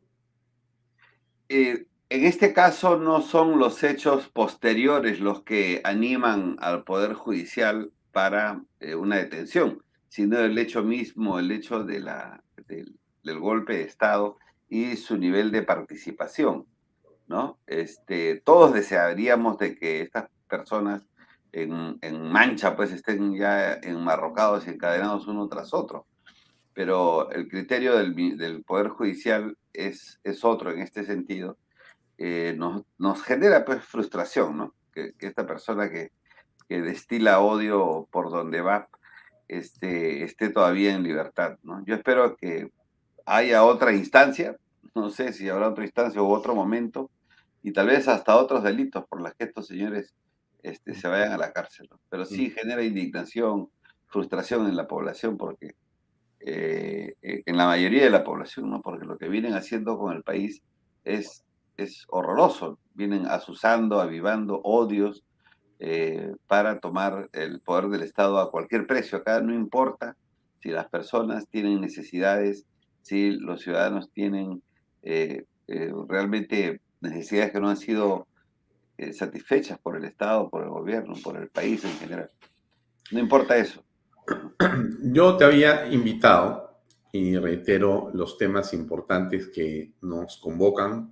Eh, en este caso no son los hechos posteriores los que animan al Poder Judicial para una detención, sino el hecho mismo, el hecho de la, del golpe de Estado y su nivel de participación. ¿no? Este, todos desearíamos de que estas personas en, mancha pues estén ya enmarrocados y encadenados uno tras otro. Pero el criterio del, Poder Judicial es, es otro en este sentido. Eh, nos, nos, genera pues frustración, ¿no? Que, esta persona que, que, destila odio por donde va este, esté todavía en libertad, ¿no? Yo espero que haya otra instancia, no sé si habrá otra instancia u otro momento, y tal vez hasta otros delitos por los que estos señores este, se vayan a la cárcel. Pero sí genera indignación, frustración en la población, porque eh, eh, en la mayoría de la población, ¿no? porque lo que vienen haciendo con el país es, es horroroso. Vienen asusando, avivando odios eh, para tomar el poder del Estado a cualquier precio. Acá no importa si las personas tienen necesidades, si los ciudadanos tienen realmente necesidades que no han sido eh, satisfechas por el Estado, por el gobierno, por el país en general. No importa eso. Yo te había invitado, y reitero los temas importantes que nos convocan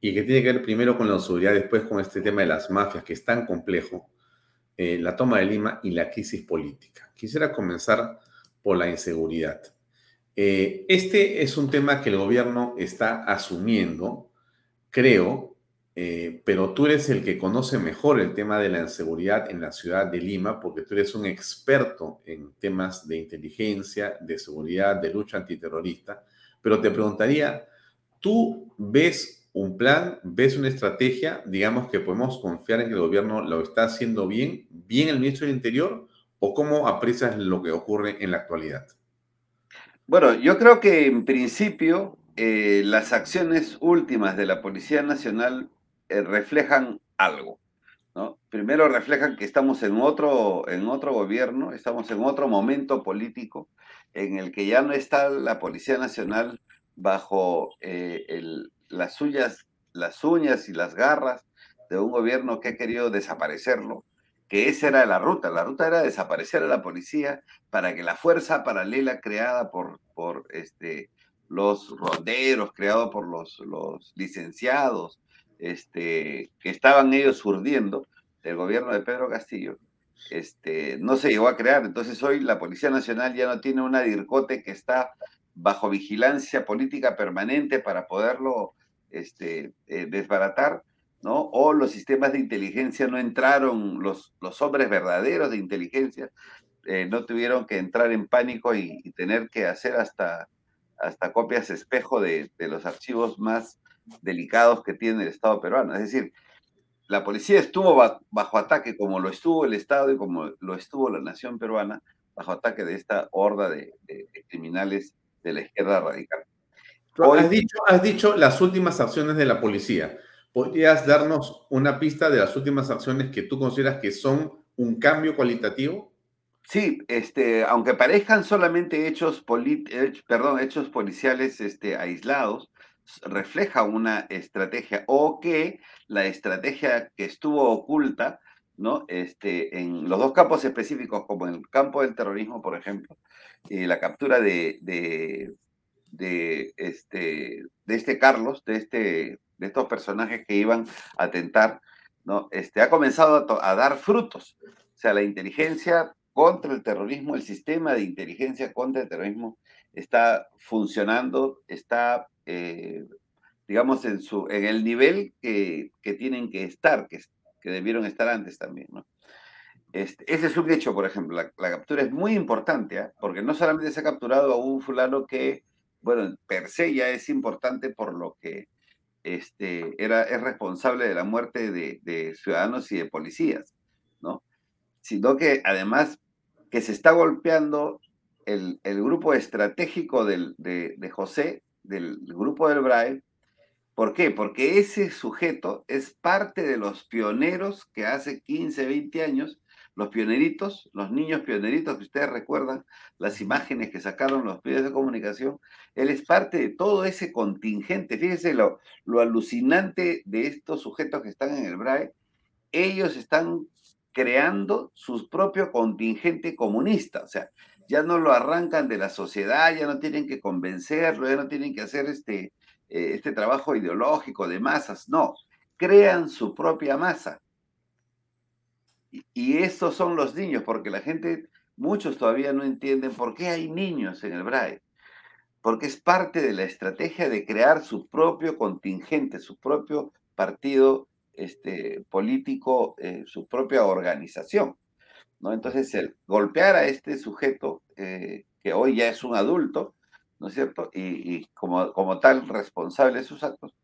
y que tiene que ver primero con la seguridad, después con este tema de las mafias, que es tan complejo, eh, la toma de Lima y la crisis política. Quisiera comenzar por la inseguridad. Eh, este es un tema que el gobierno está asumiendo creo, eh, pero tú eres el que conoce mejor el tema de la inseguridad en la ciudad de Lima, porque tú eres un experto en temas de inteligencia, de seguridad, de lucha antiterrorista. Pero te preguntaría, ¿tú ves un plan, ves una estrategia, digamos que podemos confiar en que el gobierno lo está haciendo bien, bien el ministro del Interior, o cómo aprecias lo que ocurre en la actualidad? Bueno, yo creo que en principio eh, las acciones últimas de la Policía Nacional eh, reflejan algo. ¿no? Primero reflejan que estamos en otro, en otro gobierno, estamos en otro momento político en el que ya no está la Policía Nacional bajo eh, las, suyas, las uñas y las garras de un gobierno que ha querido desaparecerlo, que esa era la ruta. La ruta era desaparecer a la policía para que la fuerza paralela creada por, por este, los ronderos creados por los, los licenciados, este, que estaban ellos urdiendo del gobierno de Pedro Castillo, este, no se llegó a crear. Entonces hoy la Policía Nacional ya no tiene una DIRCOTE que está bajo vigilancia política permanente para poderlo este, eh, desbaratar, ¿no? O los sistemas de inteligencia no entraron, los, los hombres verdaderos de inteligencia eh, no tuvieron que entrar en pánico y, tener que hacer hasta, hasta copias espejo de los archivos más delicados que tiene el Estado peruano. Es decir, la policía estuvo bajo ataque como lo estuvo el Estado y como lo estuvo la nación peruana, bajo ataque de esta horda de, de, de criminales de la izquierda radical. Hoy, has, dicho, has dicho las últimas acciones de la policía. ¿Podrías darnos una pista de las últimas acciones que tú consideras que son un cambio cualitativo? Sí, este, aunque parezcan solamente hechos, perdón, hechos policiales este, aislados, refleja una estrategia o que la estrategia que estuvo oculta, ¿no? Este, en los dos campos específicos, como en el campo del terrorismo, por ejemplo, eh, la captura de, de, este, de este Carlos, de, este, de estos personajes que iban a atentar, ¿no? Este, ha comenzado a, a dar frutos. O sea, la inteligencia contra el terrorismo, el sistema de inteligencia contra el terrorismo está funcionando, está, eh, digamos, en, su, en el nivel que, que tienen que estar, que, que, debieron estar antes también, ¿no? Este, ese es un hecho, por ejemplo, la, captura es muy importante, ¿eh? porque no solamente se ha capturado a un fulano que, bueno, per se ya es importante por lo que este, era, es responsable de la muerte de, ciudadanos y de policías, ¿no? Sino que además que se está golpeando el, el grupo estratégico del, de, de, José, del grupo del BRAE. ¿Por qué? Porque ese sujeto es parte de los pioneros que hace 15, 20 años, los pioneritos, los niños pioneritos que ustedes recuerdan, las imágenes que sacaron los medios de comunicación, él es parte de todo ese contingente. Fíjense lo, lo alucinante de estos sujetos que están en el BRAE. Ellos están creando su propio contingente comunista. O sea, ya no lo arrancan de la sociedad, ya no tienen que convencerlo, ya no tienen que hacer este, eh, este trabajo ideológico de masas, no, crean su propia masa. Y, y estos son los niños, porque la gente, muchos todavía no entienden por qué hay niños en el BRAE, porque es parte de la estrategia de crear su propio contingente, su propio partido este, político eh, su propia organización. ¿No? Entonces, el golpear a este sujeto, eh, que hoy ya es un adulto, ¿no es cierto? Y, como tal responsable de sus actos,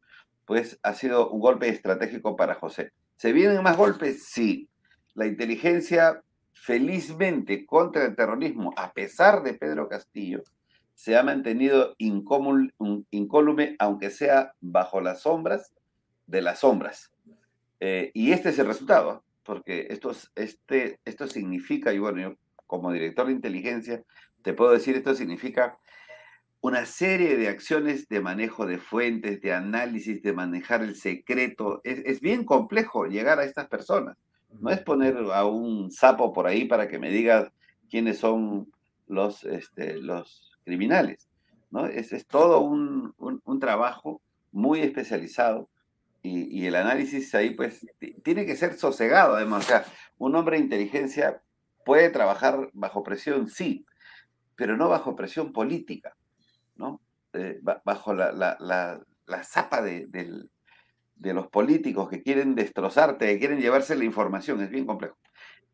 pues ha sido un golpe estratégico para José. ¿Se vienen más golpes? Sí. La inteligencia, felizmente, contra el terrorismo, a pesar de Pedro Castillo, se ha mantenido incólume, aunque sea bajo las sombras de las sombras. Eh, y este es el resultado, porque esto, este, esto significa, y bueno, yo como director de inteligencia, te puedo decir, esto significa una serie de acciones de manejo de fuentes, de análisis, de manejar el secreto. Es, es, bien complejo llegar a estas personas. No es poner a un sapo por ahí para que me diga quiénes son los, este, los criminales. ¿no? Es, es todo un, un, un trabajo muy especializado y, el análisis ahí, pues, tiene que ser sosegado, además. O sea, un hombre de inteligencia puede trabajar bajo presión, sí, pero no bajo presión política, ¿no? Eh, bajo la, la, la, la zapa de, de, de, los políticos que quieren destrozarte, que quieren llevarse la información, es bien complejo.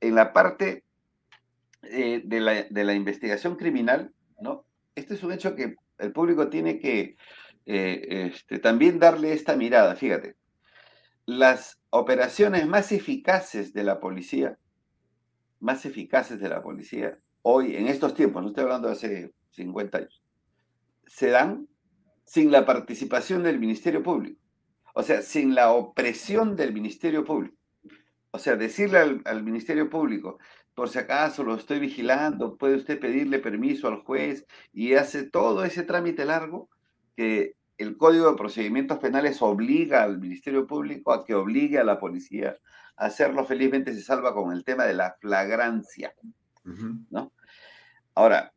En la parte eh, de, la, de la investigación criminal, ¿no? Este es un hecho que el público tiene que eh, este, también darle esta mirada, fíjate. Las operaciones más eficaces de la policía, más eficaces de la policía, hoy, en estos tiempos, no estoy hablando de hace 50 años, se dan sin la participación del Ministerio Público. O sea, sin la opresión del Ministerio Público. O sea, decirle al, al, Ministerio Público, por si acaso lo estoy vigilando, puede usted pedirle permiso al juez y hace todo ese trámite largo que el Código de Procedimientos Penales obliga al Ministerio Público a que obligue a la policía a hacerlo. Felizmente se salva con el tema de la flagrancia, ¿no? Ahora,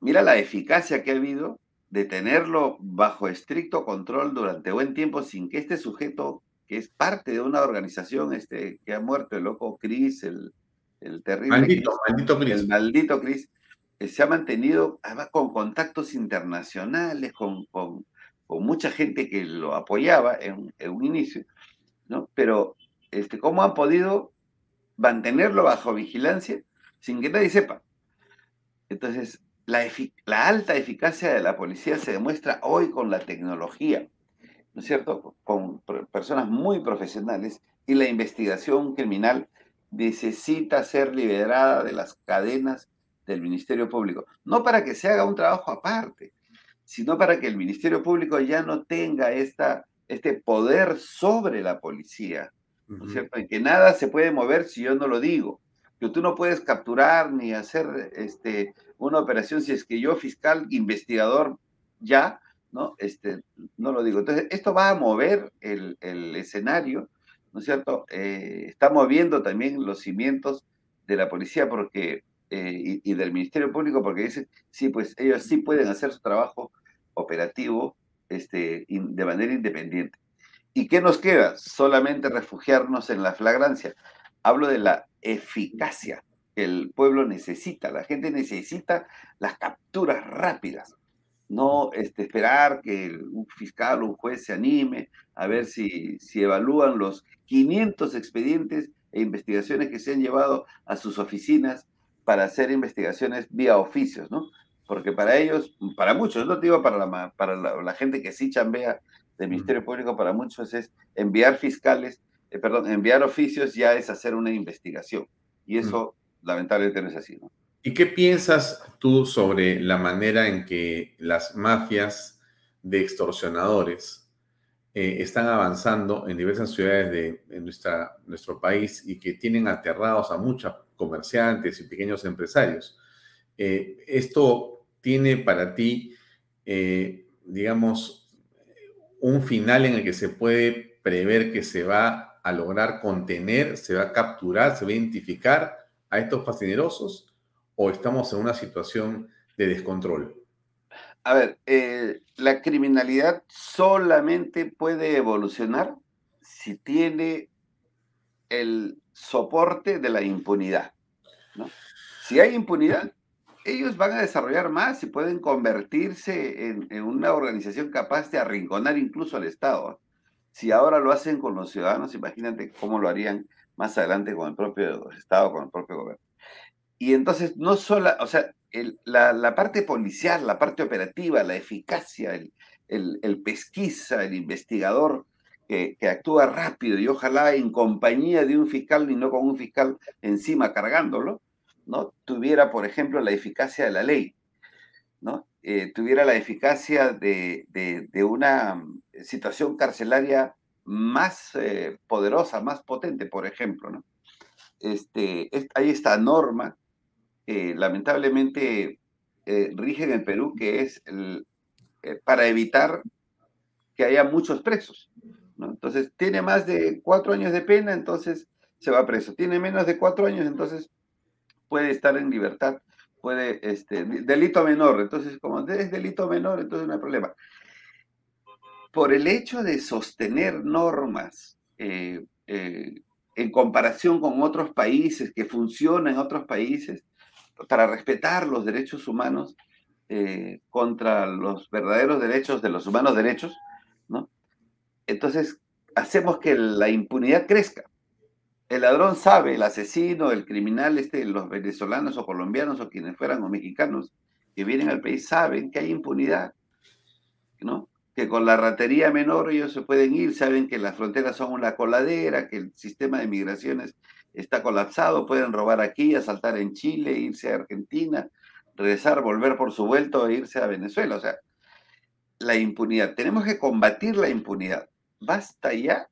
mira la eficacia que ha habido de tenerlo bajo estricto control durante buen tiempo sin que este sujeto, que es parte de una organización este, que ha muerto, el loco Cris, el, el terrible Maldito, Cris, maldito Cris. el maldito Cris, eh, se ha mantenido además con contactos internacionales, con, con- con mucha gente que lo apoyaba en, en un inicio, ¿no? Pero, este, ¿cómo han podido mantenerlo bajo vigilancia sin que nadie sepa? Entonces, la, la alta eficacia de la policía se demuestra hoy con la tecnología, ¿no es cierto? Con per- personas muy profesionales y la investigación criminal necesita ser liberada de las cadenas del Ministerio Público. No para que se haga un trabajo aparte, sino para que el Ministerio Público ya no tenga esta, este poder sobre la policía, ¿no es cierto? En que nada se puede mover si yo no lo digo. Que tú no puedes capturar ni hacer este, una operación si es que yo, fiscal, investigador, ya, ¿no? Este, no lo digo. Entonces, esto va a mover el, el escenario, ¿no es cierto? Eh, está moviendo también los cimientos de la policía porque, eh, y, y del Ministerio Público porque dicen, sí, pues ellos sí pueden hacer su trabajo operativo este, in- de manera independiente. ¿Y qué nos queda? Solamente refugiarnos en la flagrancia. Hablo de la eficacia que el pueblo necesita. La gente necesita las capturas rápidas. No este, esperar que un fiscal o un juez se anime a ver si, si evalúan los 500 expedientes e investigaciones que se han llevado a sus oficinas para hacer investigaciones vía oficios, ¿no? Porque para ellos, para muchos, no digo para la, para la, la gente que sí chambea del Ministerio Público, para muchos es enviar fiscales, eh, perdón, enviar oficios ya es hacer una investigación. Y eso, lamentablemente, no es así, ¿no? ¿Y qué piensas tú sobre la manera en que las mafias de extorsionadores eh, están avanzando en diversas ciudades de nuestra, nuestro país y que tienen aterrados a muchos comerciantes y pequeños empresarios? Eh, ¿Esto tiene para ti, eh, digamos, un final en el que se puede prever que se va a lograr contener, se va a capturar, se va a identificar a estos fascinerosos? ¿O estamos en una situación de descontrol? A ver, eh, la criminalidad solamente puede evolucionar si tiene el soporte de la impunidad. ¿no? Si hay impunidad, ellos van a desarrollar más y pueden convertirse en, una organización capaz de arrinconar incluso al Estado. Si ahora lo hacen con los ciudadanos, imagínate cómo lo harían más adelante con el propio Estado, con el propio gobierno. Y entonces, no solo, o sea, el- la, parte policial, la parte operativa, la eficacia, el, el- el pesquisa, el investigador que actúa rápido y ojalá en compañía de un fiscal y no con un fiscal encima cargándolo, ¿no? Tuviera, por ejemplo, la eficacia de la ley, ¿no? Eh, tuviera la eficacia de, de- una situación carcelaria más eh, poderosa, más potente, por ejemplo, ¿no? Este, es- hay esta norma que lamentablemente eh, rige en Perú, que es para evitar que haya muchos presos. ¿no? Entonces, tiene más de cuatro años de pena, entonces se va preso. Tiene menos de cuatro años, entonces puede estar en libertad, puede, este, delito menor. Entonces, como es delito menor, entonces no hay problema. Por el hecho de sostener normas eh, eh, en comparación con otros países, que funcionan en otros países, para respetar los derechos humanos eh, contra los verdaderos derechos de los humanos derechos, ¿no? Entonces, hacemos que la impunidad crezca. El ladrón sabe, el asesino, el criminal, este, los venezolanos o colombianos o quienes fueran o mexicanos que vienen al país saben que hay impunidad, ¿no? Que con la ratería menor ellos se pueden ir, saben que las fronteras son una coladera, que el sistema de migraciones está colapsado, pueden robar aquí, asaltar en Chile, irse a Argentina, regresar, volver por su vuelto e irse a Venezuela. O sea, la impunidad. Tenemos que combatir la impunidad. Basta ya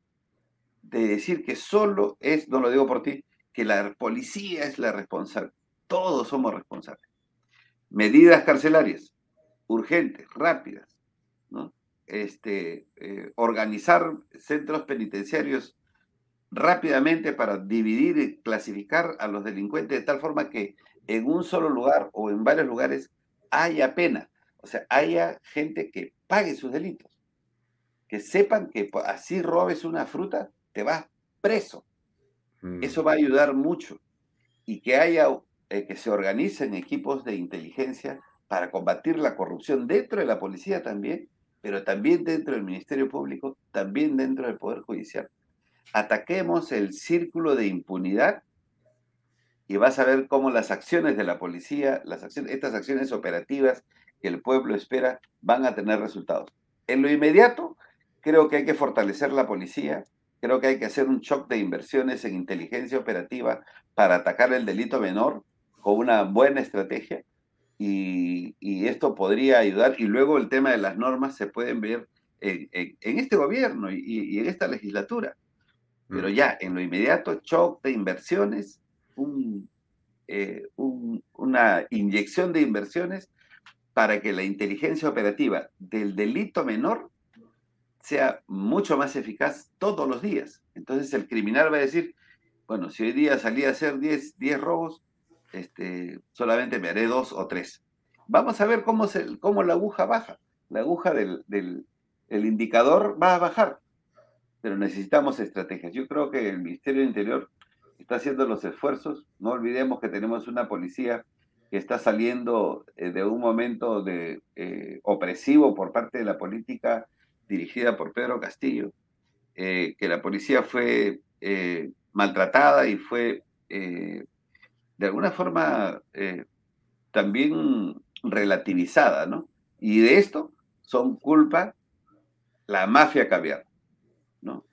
de decir que solo es, no lo digo por ti, que la policía es la responsable. Todos somos responsables. Medidas carcelarias, urgentes, rápidas, ¿no? Este, eh, organizar centros penitenciarios rápidamente para dividir y clasificar a los delincuentes de tal forma que en un solo lugar o en varios lugares haya pena. O sea, haya gente que pague sus delitos. Que sepan que así robes una fruta, te vas preso. Eso va a ayudar mucho. y que haya, eh, que se organicen equipos de inteligencia para combatir la corrupción dentro de la policía también, pero también dentro del Ministerio Público, también dentro del Poder Judicial. Ataquemos el círculo de impunidad y vas a ver cómo las acciones de la policía, las acciones, estas acciones operativas que el pueblo espera, van a tener resultados. En lo inmediato, creo que hay que fortalecer la policía, creo que hay que hacer un shock de inversiones en inteligencia operativa para atacar el delito menor con una buena estrategia y, esto podría ayudar. Y luego el tema de las normas se pueden ver en, este gobierno y, en esta legislatura. Pero mm. ya, en lo inmediato, shock de inversiones, eh, una inyección de inversiones para que la inteligencia operativa del delito menor sea mucho más eficaz todos los días. Entonces el criminal va a decir, bueno, si hoy día salí a hacer 10, 10 robos, este, solamente me haré dos o tres. Vamos a ver cómo, cómo la aguja baja. La aguja del, del el indicador va a bajar, pero necesitamos estrategias. Yo creo que el Ministerio del Interior está haciendo los esfuerzos. No olvidemos que tenemos una policía que está saliendo eh, de un momento de eh, opresivo por parte de la política dirigida por Pedro Castillo, eh, que la policía fue maltratada y fue de alguna forma también relativizada, ¿no? Y de esto son culpa la mafia caviar, ¿no?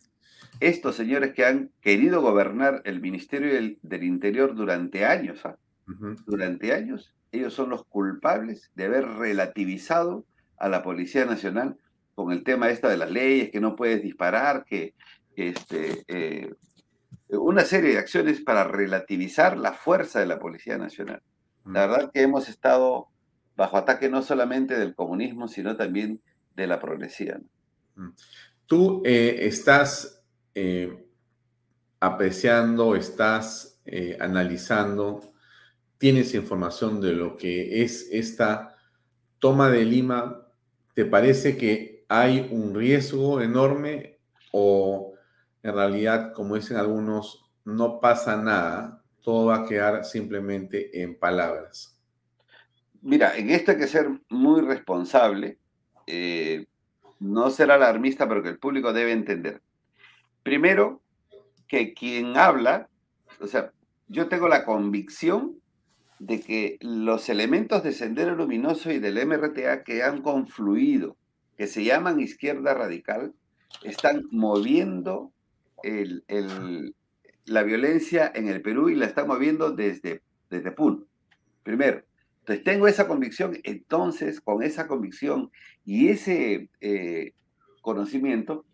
Estos señores que han querido gobernar el Ministerio del, Interior durante años, ¿ah? durante años, ellos son los culpables de haber relativizado a la Policía Nacional con el tema esta de las leyes, que no puedes disparar, que, este, eh, una serie de acciones para relativizar la fuerza de la Policía Nacional. La verdad que hemos estado bajo ataque no solamente del comunismo, sino también de la progresía. Tú eh, estás eh, apreciando, estás analizando tienes información de lo que es esta toma de Lima, ¿te parece que hay un riesgo enorme o en realidad, como dicen algunos, no pasa nada, todo va a quedar simplemente en palabras? Mira, en esto hay que ser muy responsable, eh, no ser alarmista, pero que el público debe entender. Primero, que quien habla, o sea, yo tengo la convicción de que los elementos de Sendero Luminoso y del MRTA que han confluido, que se llaman izquierda radical, están moviendo la violencia en el Perú y la están moviendo desde, desde Puno. Primero. Entonces tengo esa convicción, entonces con esa convicción y ese eh, conocimiento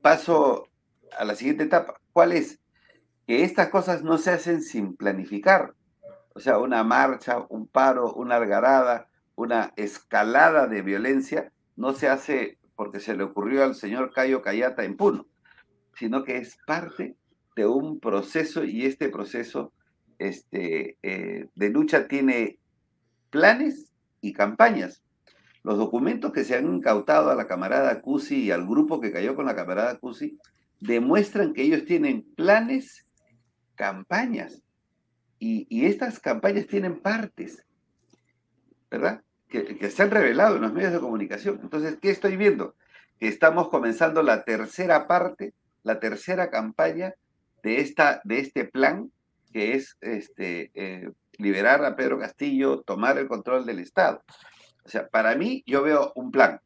paso a la siguiente etapa. ¿Cuál es? Que estas cosas no se hacen sin planificar. O sea, una marcha, un paro, una algarada, una escalada de violencia no se hace porque se le ocurrió al señor Cayo Cayata en Puno, sino que es parte de un proceso y este proceso este, eh, de lucha tiene planes y campañas. Los documentos que se han incautado a la camarada Cusi y al grupo que cayó con la camarada Cusi demuestran que ellos tienen planes, campañas y, estas campañas tienen partes, ¿verdad? Que, se han revelado en los medios de comunicación. Entonces, ¿qué estoy viendo? Que estamos comenzando la tercera parte, la tercera campaña de, esta, de este plan, que es este, eh, liberar a Pedro Castillo, tomar el control del Estado. O sea, para mí yo veo un plan,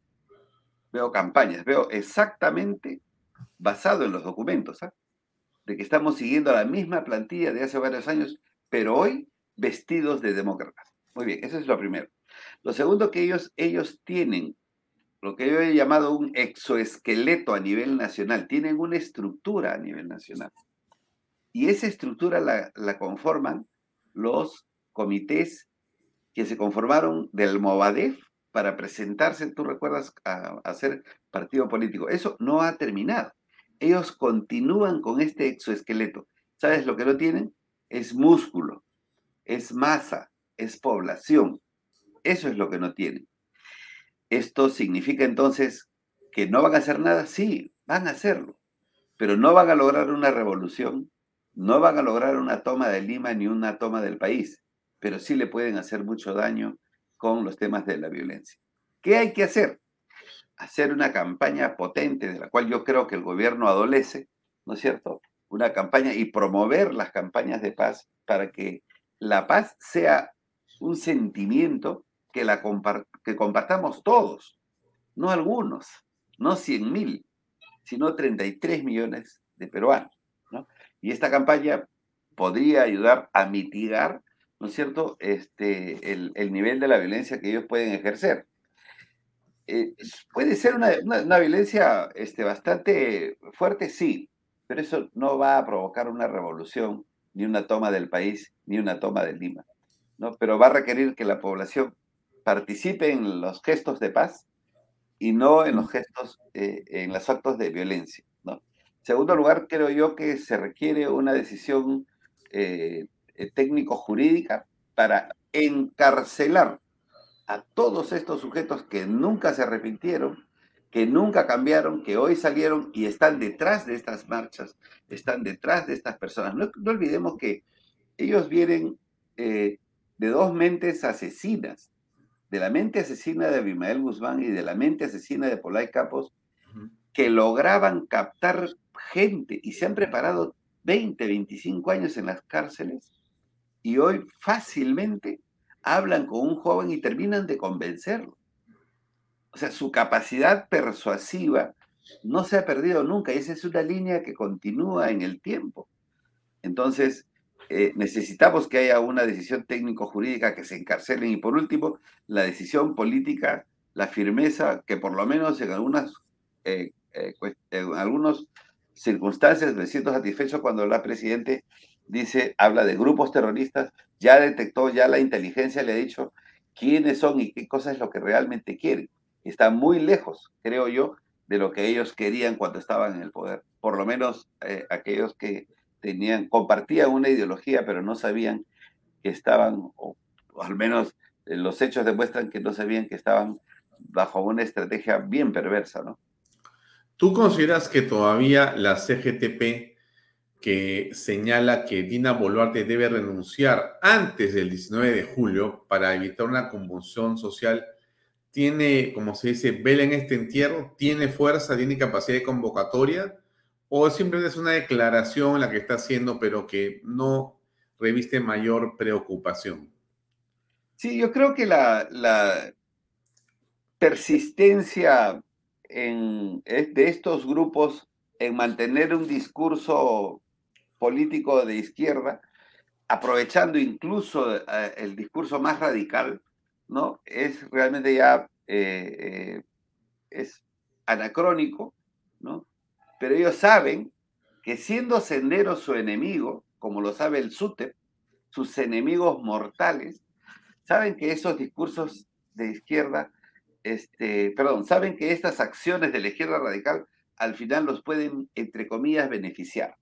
veo campañas, veo exactamente basado en los documentos, ¿ah? de que estamos siguiendo la misma plantilla de hace varios años pero hoy vestidos de demócratas. Muy bien, eso es lo primero. Lo segundo que ellos, ellos tienen, lo que yo he llamado un exoesqueleto a nivel nacional, tienen una estructura a nivel nacional. Y esa estructura la, conforman los comités que se conformaron del Movadef para presentarse, tú recuerdas, a, a ser partido político. Eso no ha terminado. Ellos continúan con este exoesqueleto. ¿Sabes lo que no tienen? es músculo, es masa, es población. Eso es lo que no tienen. ¿Esto significa entonces que no van a hacer nada? Sí, van a hacerlo, pero no van a lograr una revolución, no van a lograr una toma de Lima ni una toma del país, pero sí le pueden hacer mucho daño con los temas de la violencia. ¿Qué hay que hacer? Hacer una campaña potente, de la cual yo creo que el gobierno adolece, ¿no es cierto? Una campaña y promover las campañas de paz para que la paz sea un sentimiento que, la que compartamos todos, no algunos, no 100 mil, sino 33 millones de peruanos. ¿no? Y esta campaña podría ayudar a mitigar, ¿no es cierto?, este, el, el nivel de la violencia que ellos pueden ejercer. Eh, puede ser una, una, violencia este, bastante fuerte, sí, pero eso no va a provocar una revolución, ni una toma del país, ni una toma de Lima. ¿no? Pero va a requerir que la población participe en los gestos de paz y no en los gestos, eh, en los actos de violencia. ¿no? segundo lugar, creo yo que se requiere una decisión eh, eh, técnico-jurídica para encarcelar a todos estos sujetos que nunca se arrepintieron, que nunca cambiaron, que hoy salieron y están detrás de estas marchas, están detrás de estas personas. No, olvidemos que ellos vienen de dos mentes asesinas, de la mente asesina de Abimael Guzmán y de la mente asesina de Polay Capos, que lograban captar gente y se han preparado 20, 25 años en las cárceles y hoy fácilmente hablan con un joven y terminan de convencerlo. O sea, su capacidad persuasiva no se ha perdido nunca y esa es una línea que continúa en el tiempo. Entonces, eh, necesitamos que haya una decisión técnico-jurídica que se encarcelen y por último, la decisión política, la firmeza que por lo menos en algunas, eh, eh, circunstancias me siento satisfecho cuando la presidente dice, habla de grupos terroristas, ya detectó, ya la inteligencia le ha dicho quiénes son y qué cosa es lo que realmente quieren. Está muy lejos, creo yo, de lo que ellos querían cuando estaban en el poder. Por lo menos aquellos que tenían, compartían una ideología, pero no sabían que estaban, o, al menos eh, los hechos demuestran que no sabían que estaban bajo una estrategia bien perversa, ¿no? ¿Tú consideras que todavía la CGTP que señala que Dina Boluarte debe renunciar antes del 19 de julio para evitar una convulsión social, tiene, como se dice, vela en este entierro, tiene fuerza, tiene capacidad de convocatoria o simplemente es una declaración la que está haciendo, pero que no reviste mayor preocupación? Sí, yo creo que la, persistencia en, de estos grupos en mantener un discurso político de izquierda, aprovechando incluso eh, el discurso más radical, ¿no? Es realmente ya eh, eh, es anacrónico, ¿no? Pero ellos saben que siendo Sendero su enemigo, como lo sabe el SUTEP, sus enemigos mortales, saben que esos discursos de izquierda, este, perdón, saben que estas acciones de la izquierda radical al final los pueden, entre comillas, beneficiar.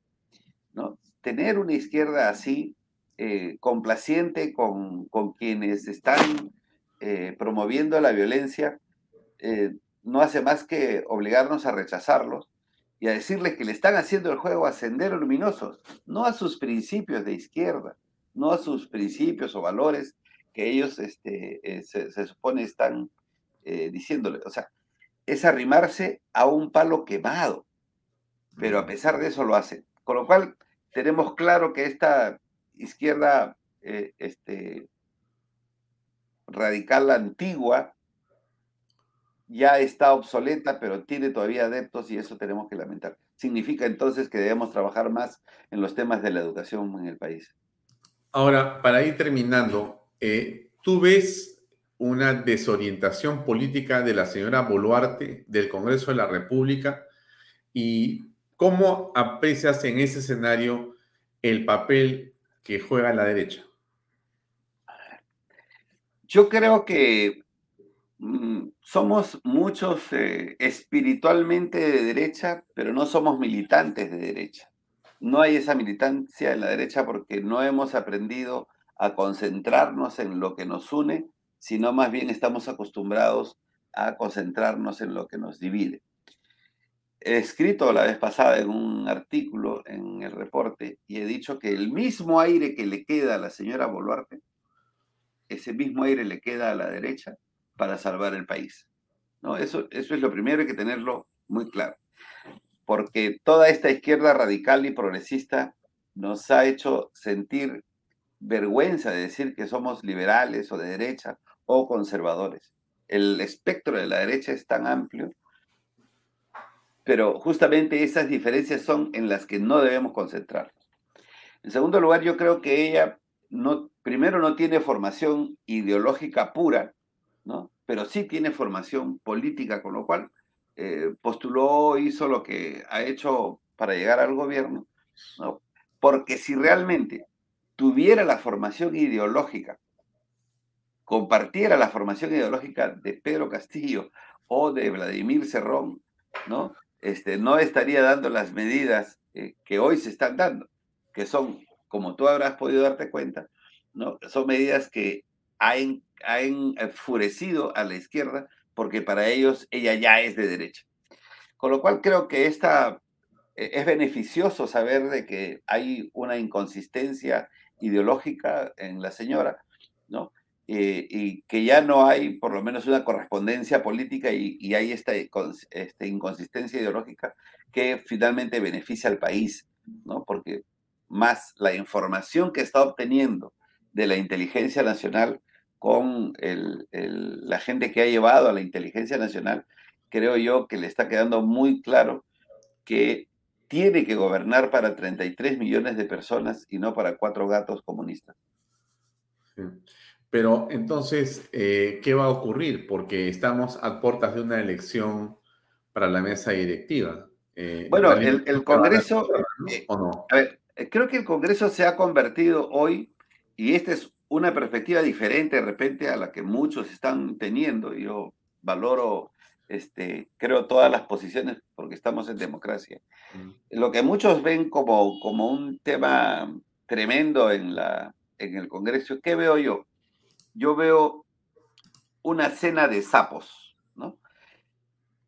¿no? Tener una izquierda así, eh, complaciente con, con, quienes están eh, promoviendo la violencia, eh, no hace más que obligarnos a rechazarlos y a decirles que le están haciendo el juego a Sendero Luminoso, no a sus principios de izquierda, no a sus principios o valores que ellos este, eh, se, supone están eh, diciéndole. O sea, es arrimarse a un palo quemado, pero a pesar de eso lo hacen. Con lo cual, tenemos claro que esta izquierda eh, este, radical antigua ya está obsoleta, pero tiene todavía adeptos y eso tenemos que lamentar. Significa entonces que debemos trabajar más en los temas de la educación en el país. Ahora, para ir terminando, eh, ¿tú ves una desorientación política de la señora Boluarte del Congreso de la República? ¿Y cómo aprecias en ese escenario el papel que juega la derecha? Yo creo que somos muchos eh, espiritualmente de derecha, pero no somos militantes de derecha. No hay esa militancia en la derecha porque no hemos aprendido a concentrarnos en lo que nos une, sino más bien estamos acostumbrados a concentrarnos en lo que nos divide. he escrito la vez pasada en un artículo en el reporte y he dicho que el mismo aire que le queda a la señora Boluarte, ese mismo aire le queda a la derecha para salvar el país. ¿no? Eso, eso es lo primero, hay que tenerlo muy claro. Porque toda esta izquierda radical y progresista nos ha hecho sentir vergüenza de decir que somos liberales o de derecha o conservadores. El espectro de la derecha es tan amplio, pero justamente esas diferencias son en las que no debemos concentrarnos. En segundo lugar, yo creo que ella no, primero no tiene formación ideológica pura, pero sí tiene formación política, con lo cual eh, postuló, hizo lo que ha hecho para llegar al gobierno, ¿no? porque si realmente tuviera la formación ideológica, compartiera la formación ideológica de Pedro Castillo o de Vladimir Cerrón, ¿no? Este, no estaría dando las medidas eh, que hoy se están dando, que son, como tú habrás podido darte cuenta, ¿no? son medidas que han, han enfurecido a la izquierda porque para ellos ella ya es de derecha. Con lo cual creo que esta, eh, es beneficioso saber de que hay una inconsistencia ideológica en la señora, ¿no? Eh, y que ya no hay por lo menos una correspondencia política y, hay esta, esta, inconsistencia ideológica que finalmente beneficia al país, ¿no? Porque más la información que está obteniendo de la inteligencia nacional con el, la gente que ha llevado a la inteligencia nacional, creo yo que le está quedando muy claro que tiene que gobernar para 33 millones de personas y no para cuatro gatos comunistas. Pero entonces, eh, ¿qué va a ocurrir? Porque estamos a puertas de una elección para la mesa directiva. Eh, bueno, el, Congreso, eh, ¿o no? A ver, creo que el Congreso se ha convertido hoy, y esta es una perspectiva diferente de repente a la que muchos están teniendo. Yo valoro este, creo, todas las posiciones porque estamos en democracia. Lo que muchos ven como, como un tema tremendo en, la, en el Congreso, ¿qué veo yo? Yo veo una cena de sapos, ¿no?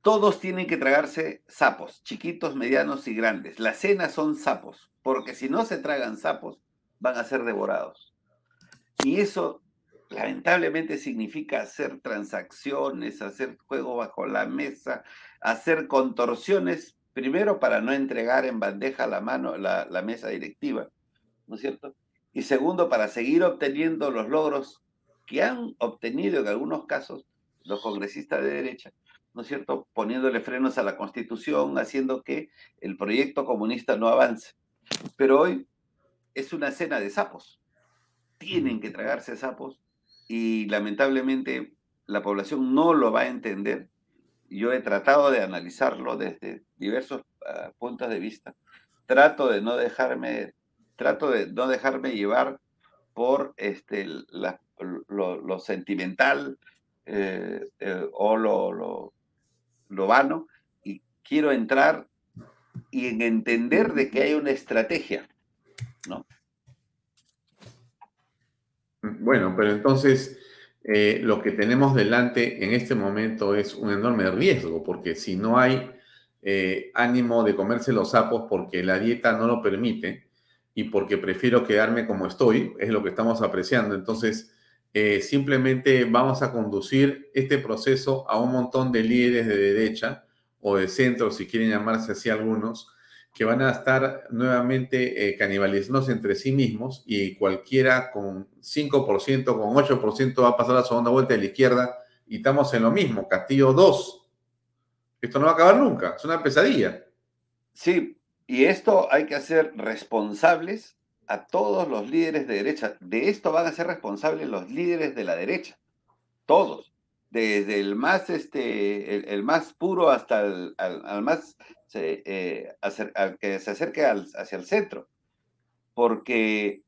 Todos tienen que tragarse sapos, chiquitos, medianos y grandes. Las cenas son sapos, porque si no se tragan sapos, van a ser devorados. Y eso lamentablemente significa hacer transacciones, hacer juego bajo la mesa, hacer contorsiones, primero para no entregar en bandeja la mano la, mesa directiva, ¿no es cierto? Y segundo, para seguir obteniendo los logros que han obtenido en algunos casos los congresistas de derecha, ¿no es cierto? Poniéndole frenos a la constitución, haciendo que el proyecto comunista no avance. Pero hoy es una cena de sapos. Tienen que tragarse sapos y lamentablemente la población no lo va a entender. Yo he tratado de analizarlo desde diversos ah, puntos de vista. Trato de no dejarme, trato de no dejarme llevar por este, lo, sentimental eh, eh, o lo, lo, lo vano y quiero entrar y en entender de que hay una estrategia, ¿no? Bueno, pero entonces eh, lo que tenemos delante en este momento es un enorme riesgo, porque si no hay eh, ánimo de comerse los sapos porque la dieta no lo permite y porque prefiero quedarme como estoy, es lo que estamos apreciando, entonces eh, simplemente vamos a conducir este proceso a un montón de líderes de derecha o de centro, si quieren llamarse así algunos, que van a estar nuevamente eh, canibalizándose entre sí mismos y cualquiera con 5%, con 8% va a pasar la segunda vuelta de la izquierda y estamos en lo mismo, Castillo 2. Esto no va a acabar nunca, es una pesadilla. Sí, y esto hay que hacer responsables a todos los líderes de derecha. De esto van a ser responsables los líderes de la derecha, todos, desde el más, este, el, más puro hasta el al más se, eh, que se acerque hacia el centro, porque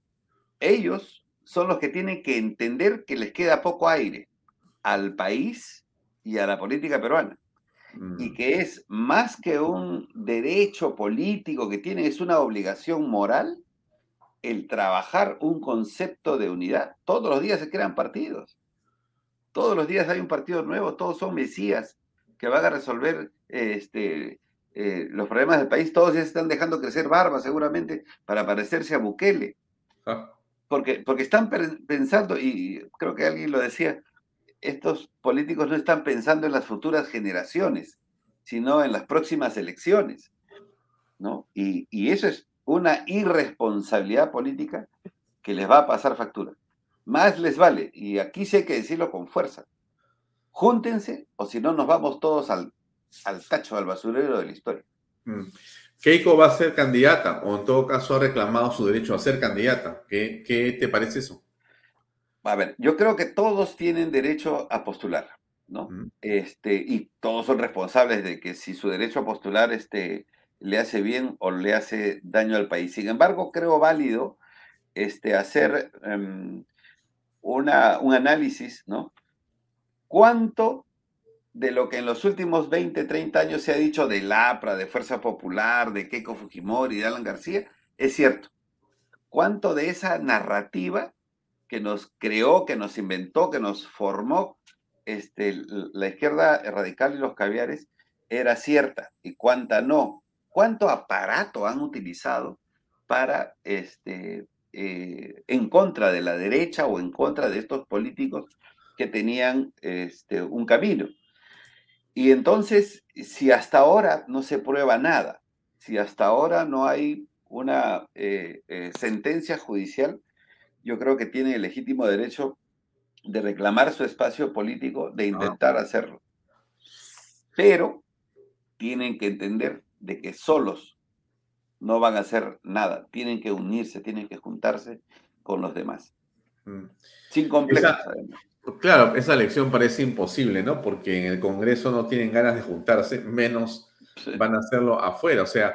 ellos son los que tienen que entender que les queda poco aire al país y a la política peruana. Y mm. que es más que un derecho político que tienen, es una obligación moral el trabajar un concepto de unidad. Todos los días se crean partidos. Todos los días hay un partido nuevo, todos son mesías que van a resolver este, eh, los problemas del país, todos ya se están dejando crecer barba seguramente para parecerse a Bukele. Ah. Porque, porque están pensando, y creo que alguien lo decía, estos políticos no están pensando en las futuras generaciones, sino en las próximas elecciones. ¿no? Y, y eso es una irresponsabilidad política que les va a pasar factura. Más les vale, y aquí sí hay que decirlo con fuerza, júntense o si no nos vamos todos al, al tacho, al basurero de la historia. Mm. Keiko va a ser candidata, o en todo caso ha reclamado su derecho a ser candidata. ¿Qué, qué te parece eso? A ver, yo creo que todos tienen derecho a postular, ¿no? Este, y todos son responsables de que si su derecho a postular este, le hace bien o le hace daño al país. Sin embargo, creo válido este, hacer em, una, un análisis, ¿no? ¿Cuánto de lo que en los últimos 20, 30 años se ha dicho de LAPRA, de Fuerza Popular, de Keiko Fujimori, de Alan García, es cierto? ¿Cuánto de esa narrativa que nos creó, que nos inventó, que nos formó este, la izquierda radical y los caviares era cierta y cuánta no? ¿Cuánto aparato han utilizado para este, eh, en contra de la derecha o en contra de estos políticos que tenían este, un camino. Y entonces, si hasta ahora no se prueba nada, si hasta ahora no hay una eh, eh, sentencia judicial, yo creo que tiene el legítimo derecho de reclamar su espacio político, de intentar hacerlo. Pero tienen que entender de que solos no van a hacer nada, tienen que unirse, tienen que juntarse con los demás. Mm. Sin complejos. Esa- además. Claro, esa elección parece imposible, ¿no? Porque en el Congreso no tienen ganas de juntarse, menos van a hacerlo afuera. O sea,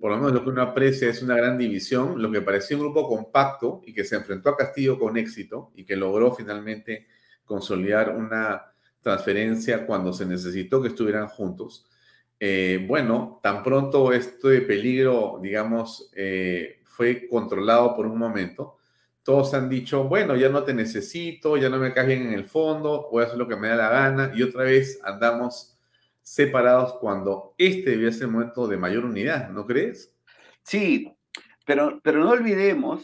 por lo menos lo que uno aprecia es una gran división, lo que parecía un grupo compacto y que se enfrentó a Castillo con éxito y que logró finalmente consolidar una transferencia cuando se necesitó que estuvieran juntos. Eh, bueno, tan pronto este peligro, digamos, eh, fue controlado por un momento, todos han dicho, bueno, ya no te necesito, ya no me caes bien en el fondo, voy a hacer lo que me da la gana, y otra vez andamos separados cuando este debía ser el momento de mayor unidad, ¿no crees? Sí, pero, pero no olvidemos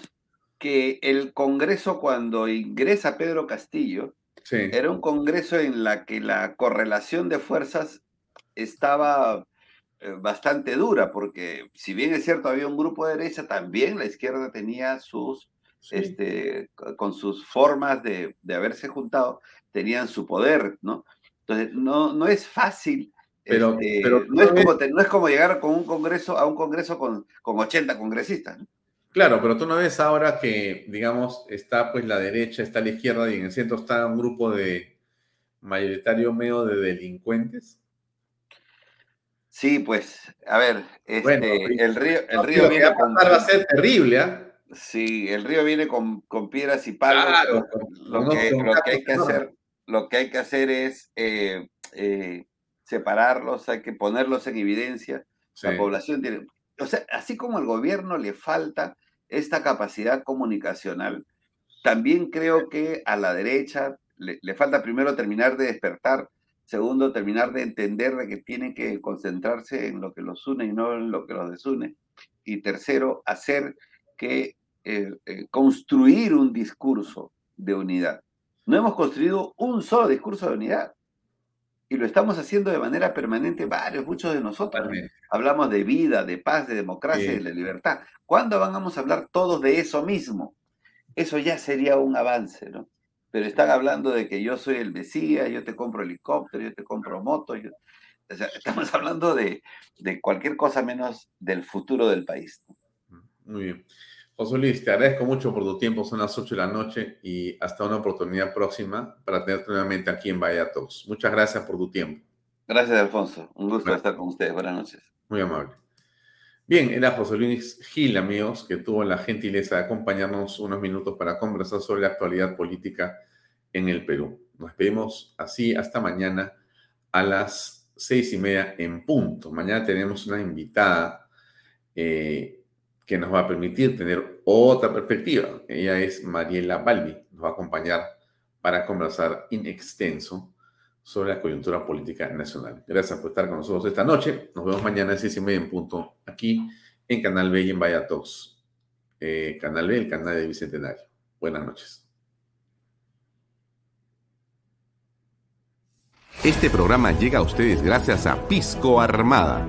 que el Congreso cuando ingresa Pedro Castillo Sí. era un Congreso en la que la correlación de fuerzas estaba eh, bastante dura, porque si bien es cierto había un grupo de derecha, también la izquierda tenía sus, este, co- con sus formas de, de haberse juntado, tenían su poder, ¿no? Entonces, no, no es fácil. Pero- este, pero no, es como, no es como llegar con un congreso a un congreso con, con 80 congresistas. ¿no? Claro, pero tú no ves ahora que, digamos, está pues la derecha, está la izquierda y en el centro está un grupo de mayoritario medio de delincuentes. Sí, pues, a ver, este, Bueno, el río, el río viene va a va ser terrible, ¿ah? Sí, el río viene con, con piedras y palos. Claro, lo, que, lo que hay que hacer, lo que hay que hacer es eh, eh, separarlos, hay que ponerlos en evidencia. La población tiene, o sea, así como al gobierno le falta esta capacidad comunicacional, también creo que a la derecha le, le falta primero terminar de despertar, segundo terminar de entender de que tienen que concentrarse en lo que los une y no en lo que los desune, y tercero, hacer que eh, eh, construir un discurso de unidad. No hemos construido un solo discurso de unidad. Y lo estamos haciendo de manera permanente varios, muchos de nosotros. Hablamos de vida, de paz, de democracia, Sí. de la libertad. ¿Cuándo vamos a hablar todos de eso mismo? Eso ya sería un avance, ¿no? Pero están hablando de que yo soy el Mesías, yo te compro helicóptero, yo te compro moto. yo- O sea, estamos hablando de, de cualquier cosa menos del futuro del país. Muy bien. José Luis, te agradezco mucho por tu tiempo, son las 8 de la noche y hasta una oportunidad próxima para tenerte nuevamente aquí en Vaya Talks. Muchas gracias por tu tiempo. Gracias, Alfonso. Un gusto estar con ustedes. Buenas noches. Muy amable. Bien, era José Luis Gil, amigos, que tuvo la gentileza de acompañarnos unos minutos para conversar sobre la actualidad política en el Perú. Nos despedimos así hasta mañana a las seis y media en punto. Mañana tenemos una invitada eh, que nos va a permitir tener otra perspectiva. Ella es Mariela Balbi. Nos va a acompañar para conversar in extenso sobre la coyuntura política nacional. Gracias por estar con nosotros esta noche. Nos vemos mañana a las seis y media en punto aquí en Canal B y en Vaya Talks. Eh, canal B, el canal de Bicentenario. Buenas noches. Este programa llega a ustedes gracias a Pisco Armada.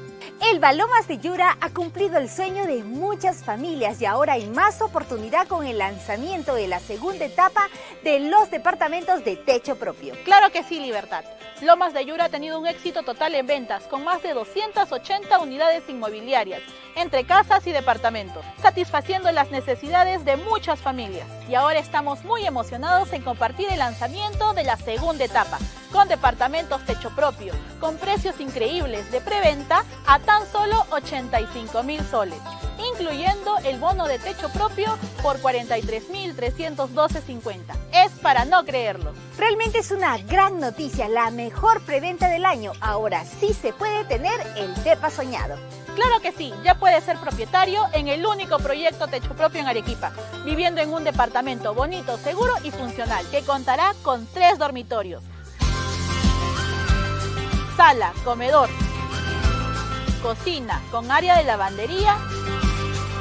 Elba Lomas de Yura ha cumplido el sueño de muchas familias y ahora hay más oportunidad con el lanzamiento de la segunda etapa de los departamentos de techo propio. Claro que sí, Libertad. Lomas de Yura ha tenido un éxito total en ventas, con más de 280 unidades inmobiliarias, entre casas y departamentos, satisfaciendo las necesidades de muchas familias. Y ahora estamos muy emocionados en compartir el lanzamiento de la segunda etapa, con departamentos techo propio, con precios increíbles de preventa a tan solo 85 mil soles, incluyendo el bono de techo propio por 43.312.50. Es para no creerlo. Realmente es una gran noticia, la mejor preventa del año. Ahora sí se puede tener el DEPA soñado. Claro que sí, ya puedes ser propietario en el único proyecto techo propio en Arequipa, viviendo en un departamento bonito, seguro y funcional, que contará con tres dormitorios, sala, comedor, cocina con área de lavandería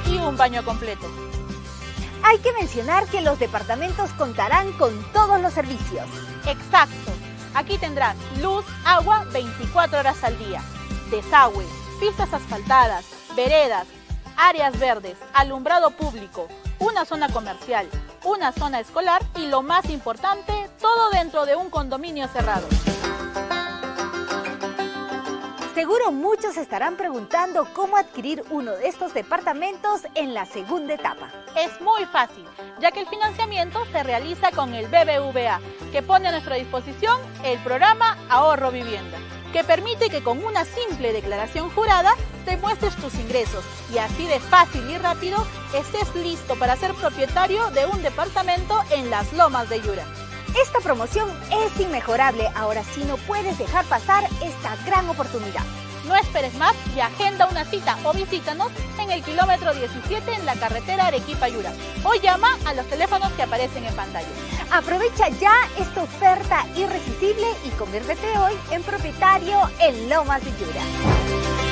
y un baño completo. Hay que mencionar que los departamentos contarán con todos los servicios. Exacto. Aquí tendrás luz, agua 24 horas al día, desagüe, pistas asfaltadas, veredas, áreas verdes, alumbrado público, una zona comercial, una zona escolar y lo más importante, todo dentro de un condominio cerrado. Seguro muchos estarán preguntando cómo adquirir uno de estos departamentos en la segunda etapa. Es muy fácil, ya que el financiamiento se realiza con el BBVA, que pone a nuestra disposición el programa Ahorro Vivienda, que permite que con una simple declaración jurada demuestres tus ingresos y así de fácil y rápido estés listo para ser propietario de un departamento en las lomas de Yura. Esta promoción es inmejorable, ahora sí no puedes dejar pasar esta gran oportunidad. No esperes más y agenda una cita o visítanos en el kilómetro 17 en la carretera Arequipa-Yura o llama a los teléfonos que aparecen en pantalla. Aprovecha ya esta oferta irresistible y conviértete hoy en propietario en Lomas de Yura.